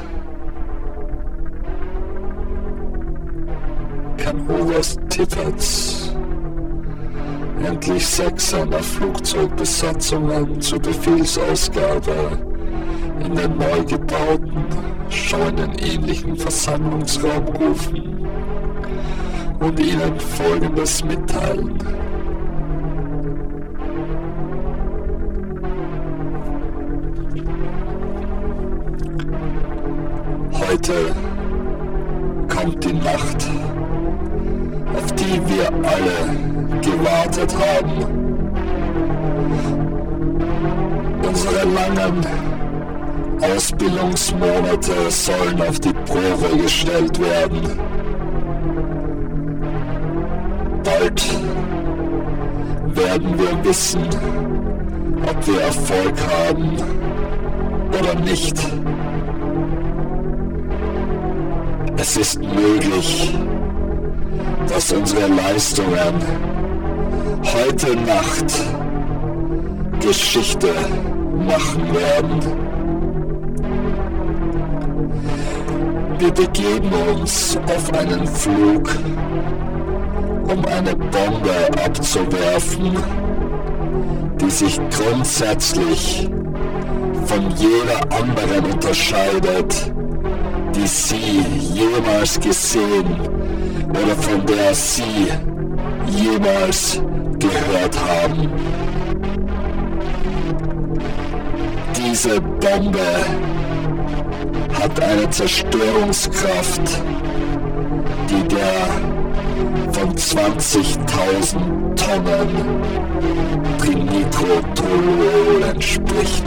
kann Oberst Tippertz endlich sechs seiner Flugzeugbesatzungen zur Befehlsausgabe in den neu gebauten, scheunenähnlichen Versammlungsraum rufen und ihnen Folgendes mitteilen. Heute kommt die Nacht, auf die wir alle gewartet haben. Unsere langen Ausbildungsmonate sollen auf die Probe gestellt werden. Bald werden wir wissen, ob wir Erfolg haben oder nicht. Es ist möglich, dass unsere Leistungen heute Nacht Geschichte machen werden. Wir begeben uns auf einen Flug, um eine Bombe abzuwerfen, die sich grundsätzlich von jeder anderen unterscheidet, die Sie jemals gesehen oder von der Sie jemals gehört haben. Diese Bombe hat eine Zerstörungskraft, die der von 20.000 Tonnen Trinitrotoluol entspricht.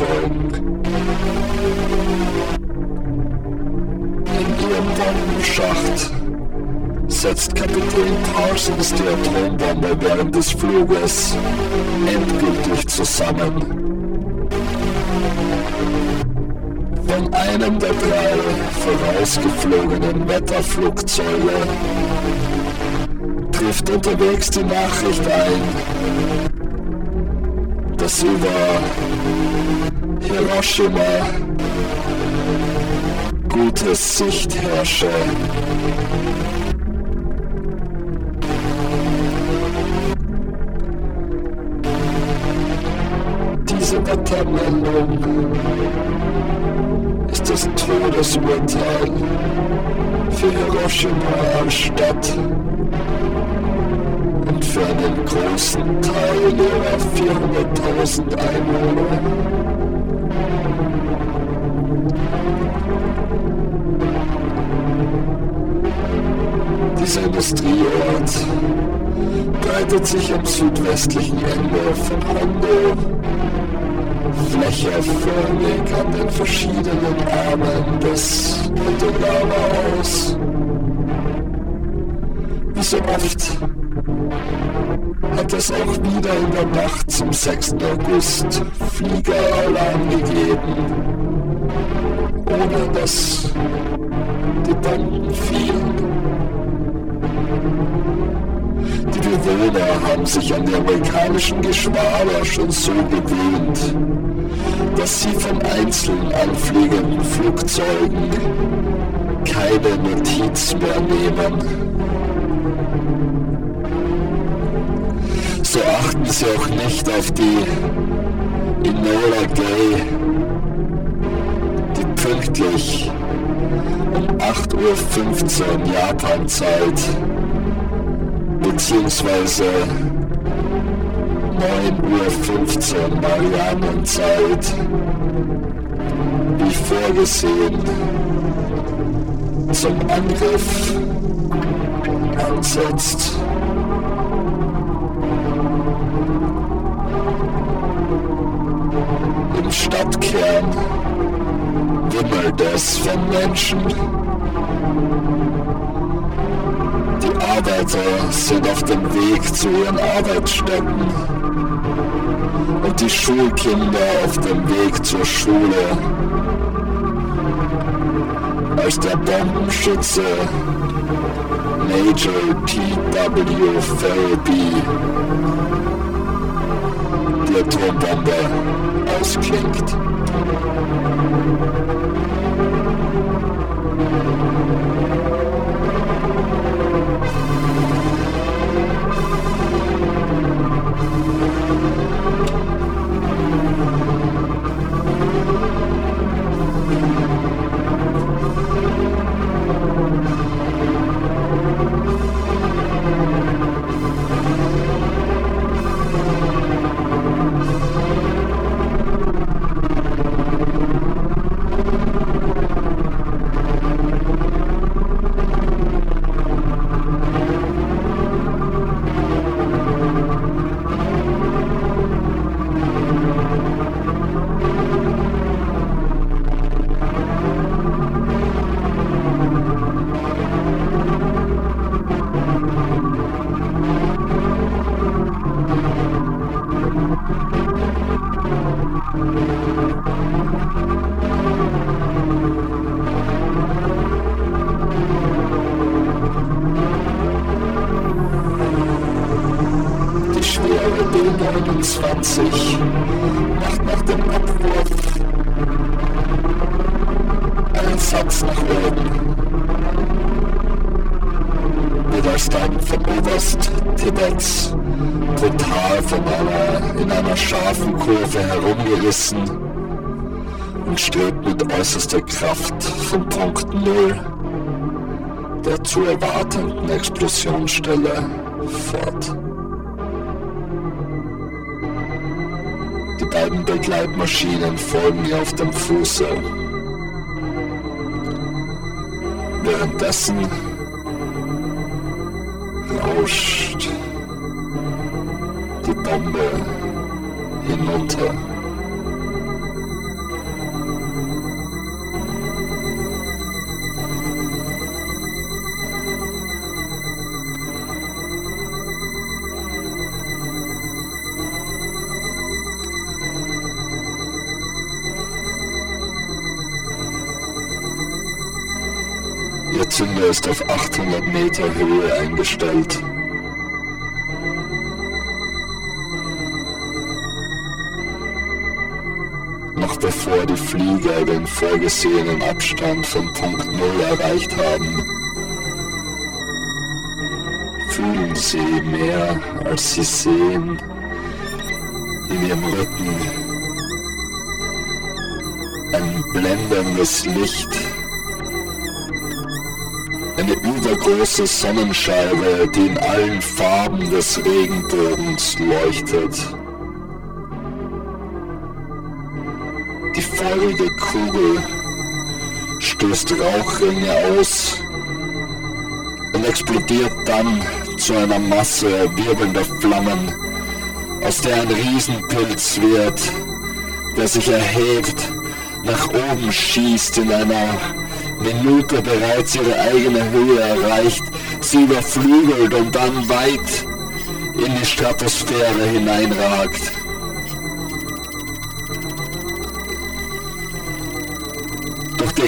Flugzeugen. In ihrem Bombenschacht setzt Kapitän Parsons die Atombombe während des Fluges endgültig zusammen. Von einem der drei vorausgeflogenen Wetterflugzeuge trifft unterwegs die Nachricht ein, dass über Hiroshima gute Sicht herrsche. Diese Wettermeldung ist das Todesurteil für Hiroshima als Stadt und für einen großen Teil ihrer 400.000 Einwohner. Dieser Industrieort breitet sich am südwestlichen Ende von Hondo flächerförmig an den verschiedenen Armen des Okinawa aus. Wie so oft hat es auch wieder in der Nacht zum 6. August Fliegeralarm gegeben, ohne dass die Bomben fielen. Bewohner haben sich an die amerikanischen Geschwader schon so gewöhnt, dass sie von einzeln anfliegenden Flugzeugen keine Notiz mehr nehmen. So achten sie auch nicht auf die Enola Gay, die pünktlich um 8.15 Uhr Japan-Zeit beziehungsweise 9.15 Uhr Marianenzeit wie vorgesehen zum Angriff ansetzt. Im Stadtkern wimmelt es von Menschen. Arbeiter sind auf dem Weg zu ihren Arbeitsstätten und die Schulkinder auf dem Weg zur Schule. Als der Bombenschütze Major T.W. Ferriby die Atombombe ausklingt. thank Die schwere B29 macht nach dem Abwurf. Einen Satz nach oben. Widerstand von Oberst Tibets brutal von einer, in einer scharfen Kurve herumgerissen und strebt mit äußerster Kraft vom Punkt Null der zu erwartenden Explosionsstelle fort. Die beiden Begleitmaschinen folgen ihr auf dem Fuße. Währenddessen rauscht die Bombe hinunter. Ihr Zünder ist auf 800 Meter Höhe eingestellt. Flieger den vorgesehenen Abstand von Punkt Null erreicht haben, fühlen sie mehr, als sie sehen, in ihrem Rücken ein blendendes Licht eine übergroße Sonnenscheibe, die in allen Farben des Regenbogens leuchtet. Feurige Kugel stößt Rauchringe aus und explodiert dann zu einer Masse wirbelnder Flammen, aus der ein Riesenpilz wird, der sich erhebt, nach oben schießt in einer Minute bereits ihre eigene Höhe erreicht, sie überflügelt und dann weit in die Stratosphäre hineinragt.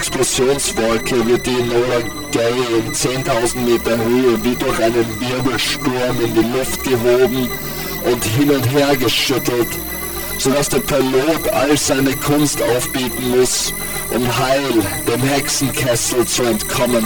Explosionswolke wird die Enola Gay in 10.000 Meter Höhe wie durch einen Wirbelsturm in die Luft gehoben und hin und her geschüttelt, sodass der Pilot all seine Kunst aufbieten muss, um heil dem Hexenkessel zu entkommen.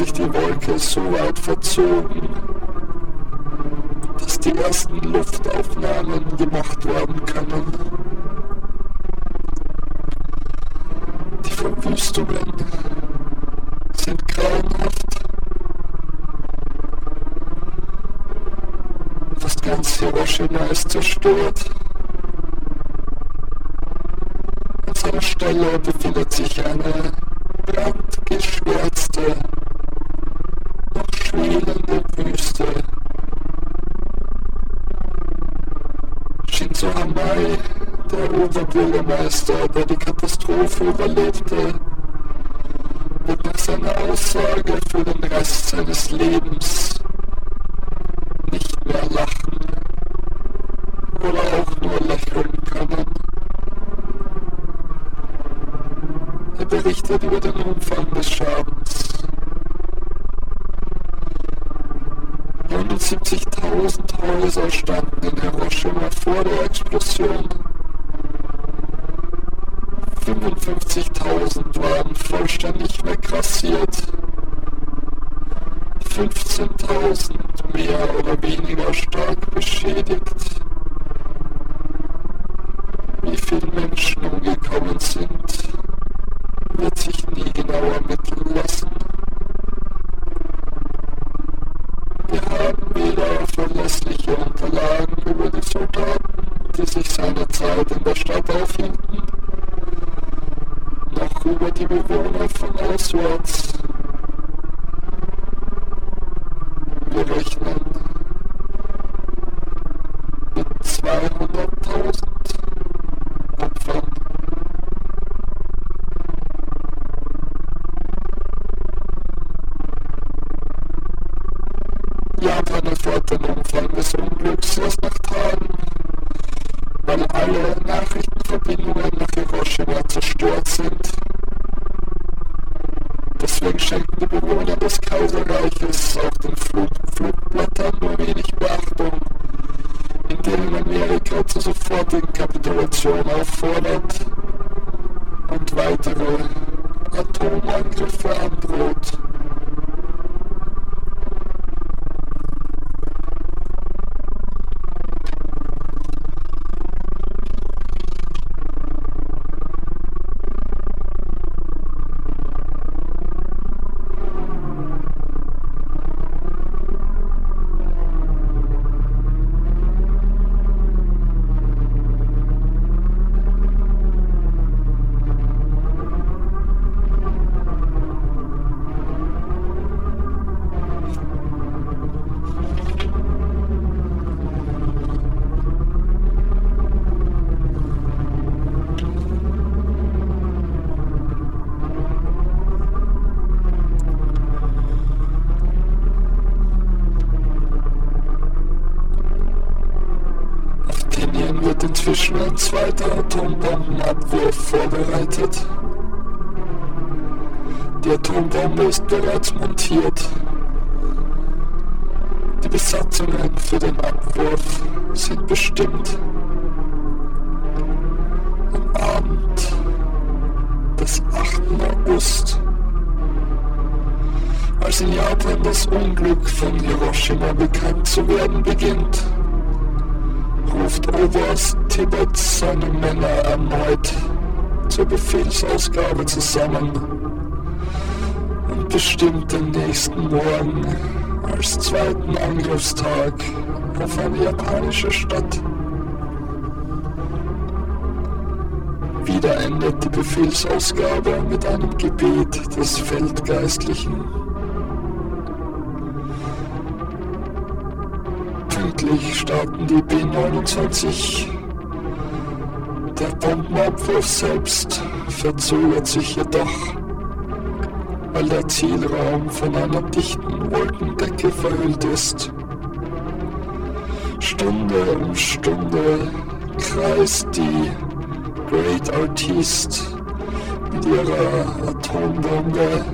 Sich die Wolke so weit verzogen, dass die ersten Luftaufnahmen gemacht werden können. Die Verwüstungen sind grauenhaft. Fast ganz Hiroshima ist zerstört. Wir haben weder verlässliche Unterlagen über die Soldaten, die sich seinerzeit in der Stadt aufhielten, noch über die Bewohner von auswärts. 2021. Der Bombenabwurf selbst verzögert sich jedoch, weil der Zielraum von einer dichten Wolkendecke verhüllt ist. Stunde um Stunde kreist die Great Artist mit ihrer Atombombe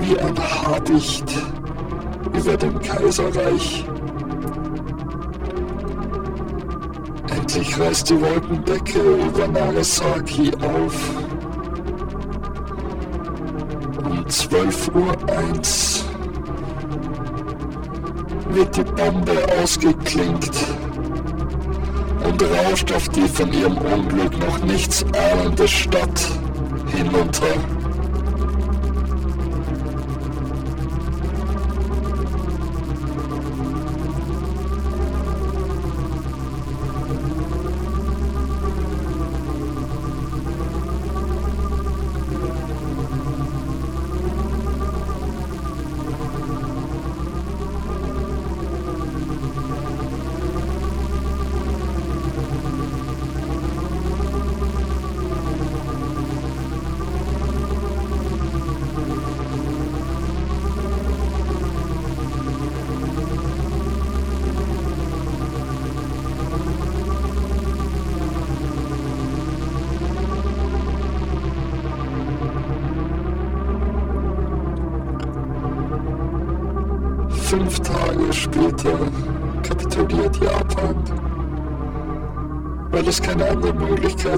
wie ein Habicht über dem Kaiserreich. Endlich reißt die Wolkendecke über Nagasaki auf. Um 12.01 Uhr wird die Bombe ausgeklinkt und rauscht auf die von ihrem Unglück noch nichts ahnende Stadt hinunter.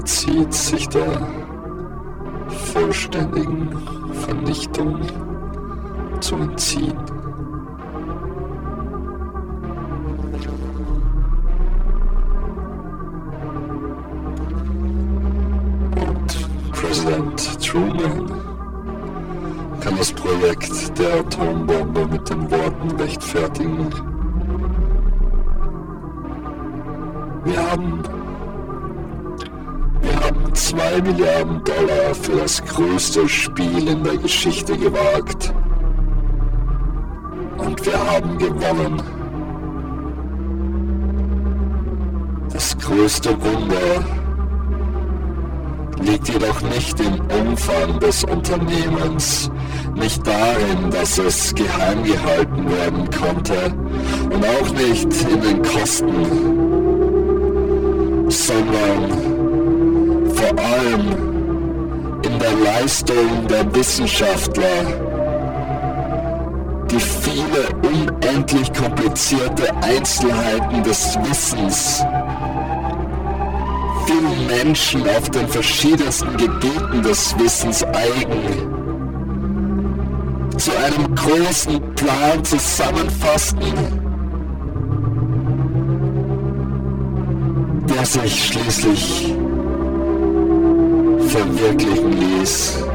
Sieht, sich der vollständigen Vernichtung zu entziehen. Größte Spiel in der Geschichte gewagt. Und wir haben gewonnen. Das größte Wunder liegt jedoch nicht im Umfang des Unternehmens, nicht darin, dass es geheim gehalten werden konnte und auch nicht in den Kosten, sondern vor allem Leistung der Wissenschaftler, die viele unendlich komplizierte Einzelheiten des Wissens vielen Menschen auf den verschiedensten Gebieten des Wissens eigen zu einem großen Plan zusammenfassten, der sich schließlich verwirklichen ließ.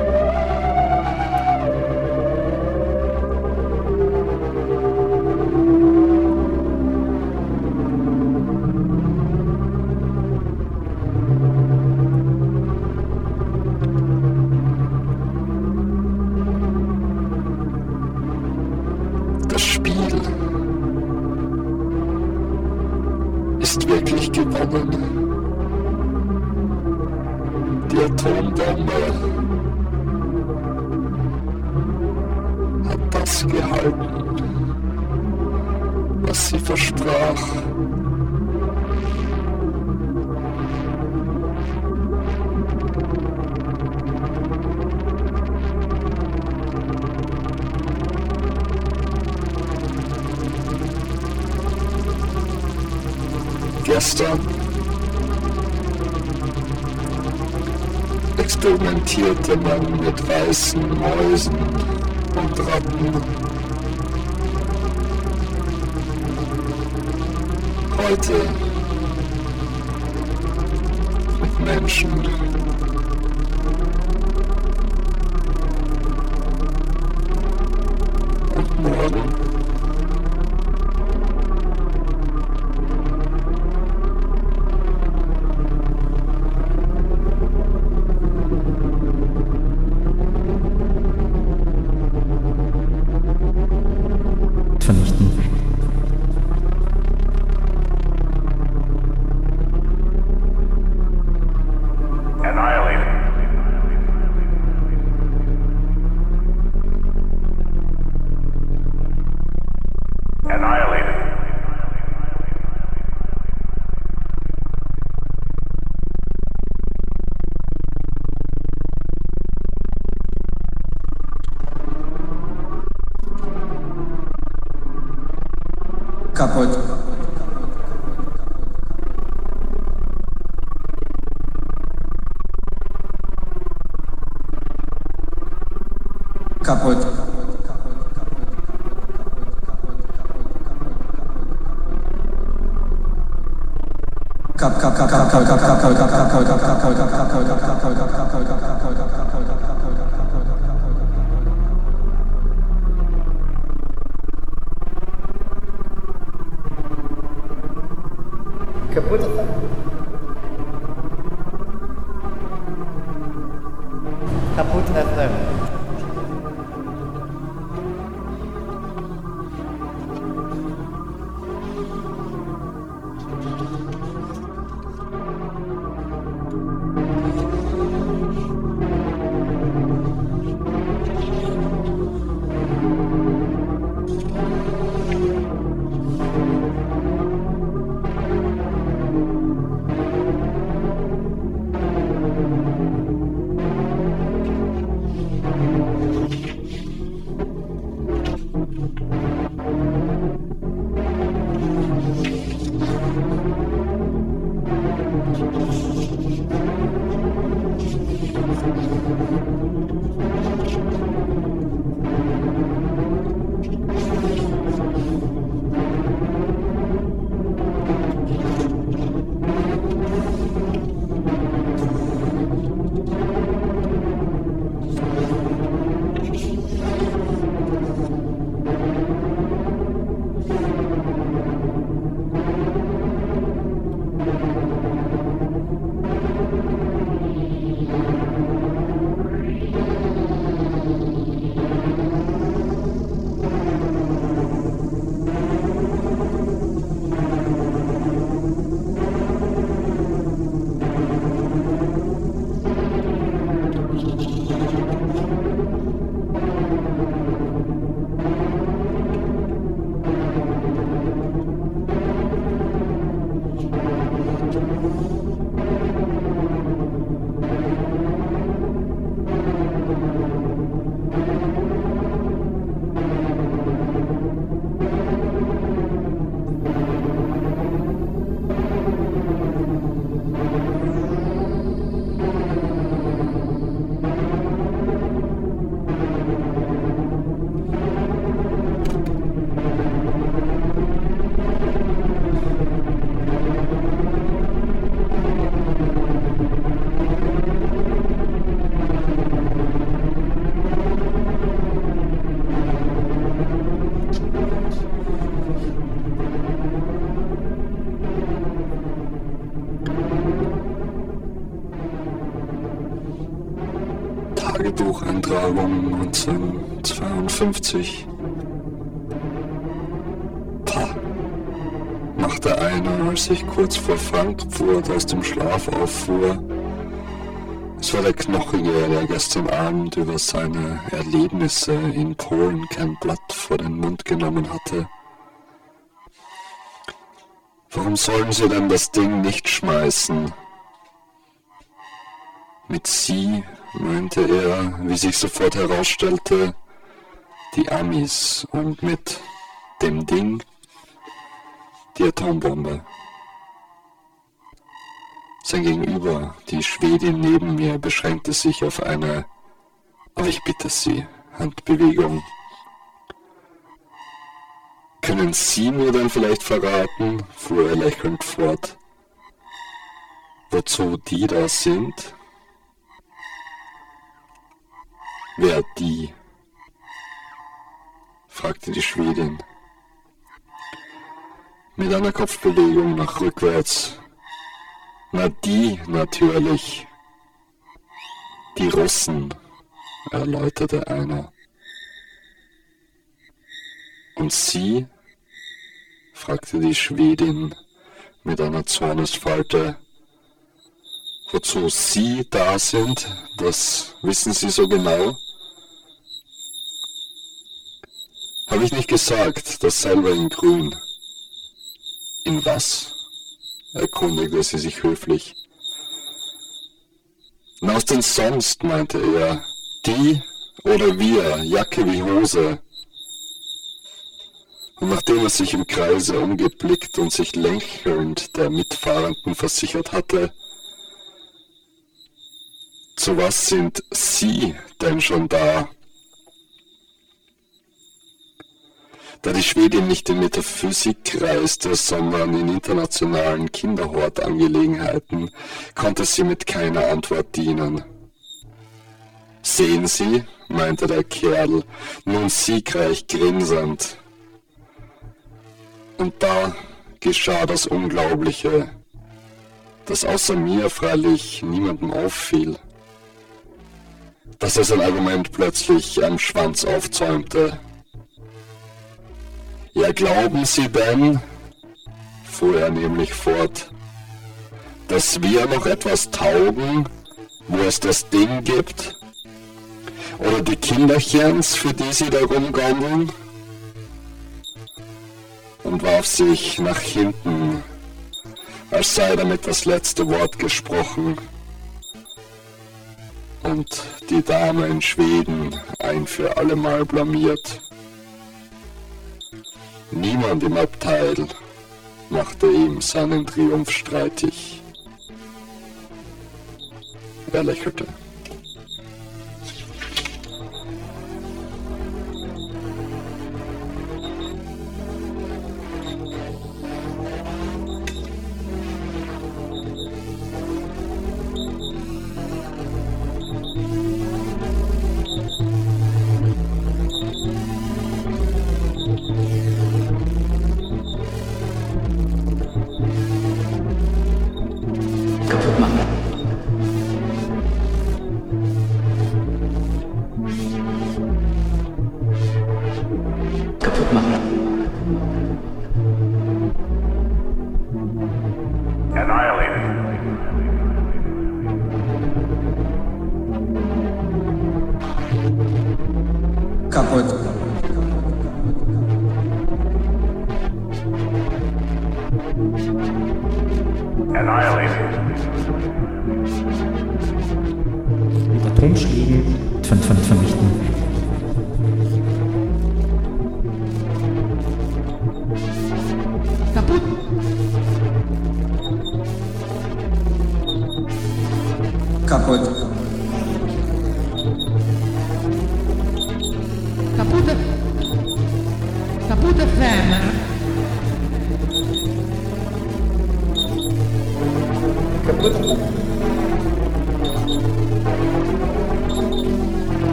或。Kaputte Kaputt FM. 1952. Pah, machte einer, als ich kurz vor Frankfurt aus dem Schlaf auffuhr. Es war der Knochige, der gestern Abend über seine Erlebnisse in Polen kein Blatt vor den Mund genommen hatte. Warum sollen sie denn das Ding nicht schmeißen? Mit sie meinte er, wie sich sofort herausstellte, die Amis und mit dem Ding die Atombombe. Sein Gegenüber, die Schwedin neben mir, beschränkte sich auf eine, aber ich bitte Sie, Handbewegung. Können Sie mir dann vielleicht verraten, fuhr er lächelnd fort, wozu die da sind? Wer die? Fragte die Schwedin. Mit einer Kopfbewegung nach rückwärts. Na die natürlich. Die Russen, erläuterte einer. Und Sie? fragte die Schwedin mit einer Zornesfalte. Wozu Sie da sind, das wissen Sie so genau? Habe ich nicht gesagt, dasselbe in Grün. In was? erkundigte sie sich höflich. Na, was denn sonst, meinte er. Die oder wir, Jacke wie Hose. Und nachdem er sich im Kreise umgeblickt und sich lächelnd der Mitfahrenden versichert hatte, zu was sind Sie denn schon da? Da die Schwedin nicht in Metaphysik reiste, sondern in internationalen Kinderhortangelegenheiten, konnte sie mit keiner Antwort dienen. Sehen Sie, meinte der Kerl, nun siegreich grinsend. Und da geschah das Unglaubliche, das außer mir freilich niemandem auffiel. Dass er sein Argument plötzlich am Schwanz aufzäumte ja, glauben Sie denn, fuhr er nämlich fort, dass wir noch etwas taugen, wo es das Ding gibt? Oder die Kinderchens, für die Sie da rumgondeln? Und warf sich nach hinten, als sei damit das letzte Wort gesprochen. Und die Dame in Schweden ein für allemal blamiert. Niemand im Abteil machte ihm seinen Triumph streitig. Er lächelte.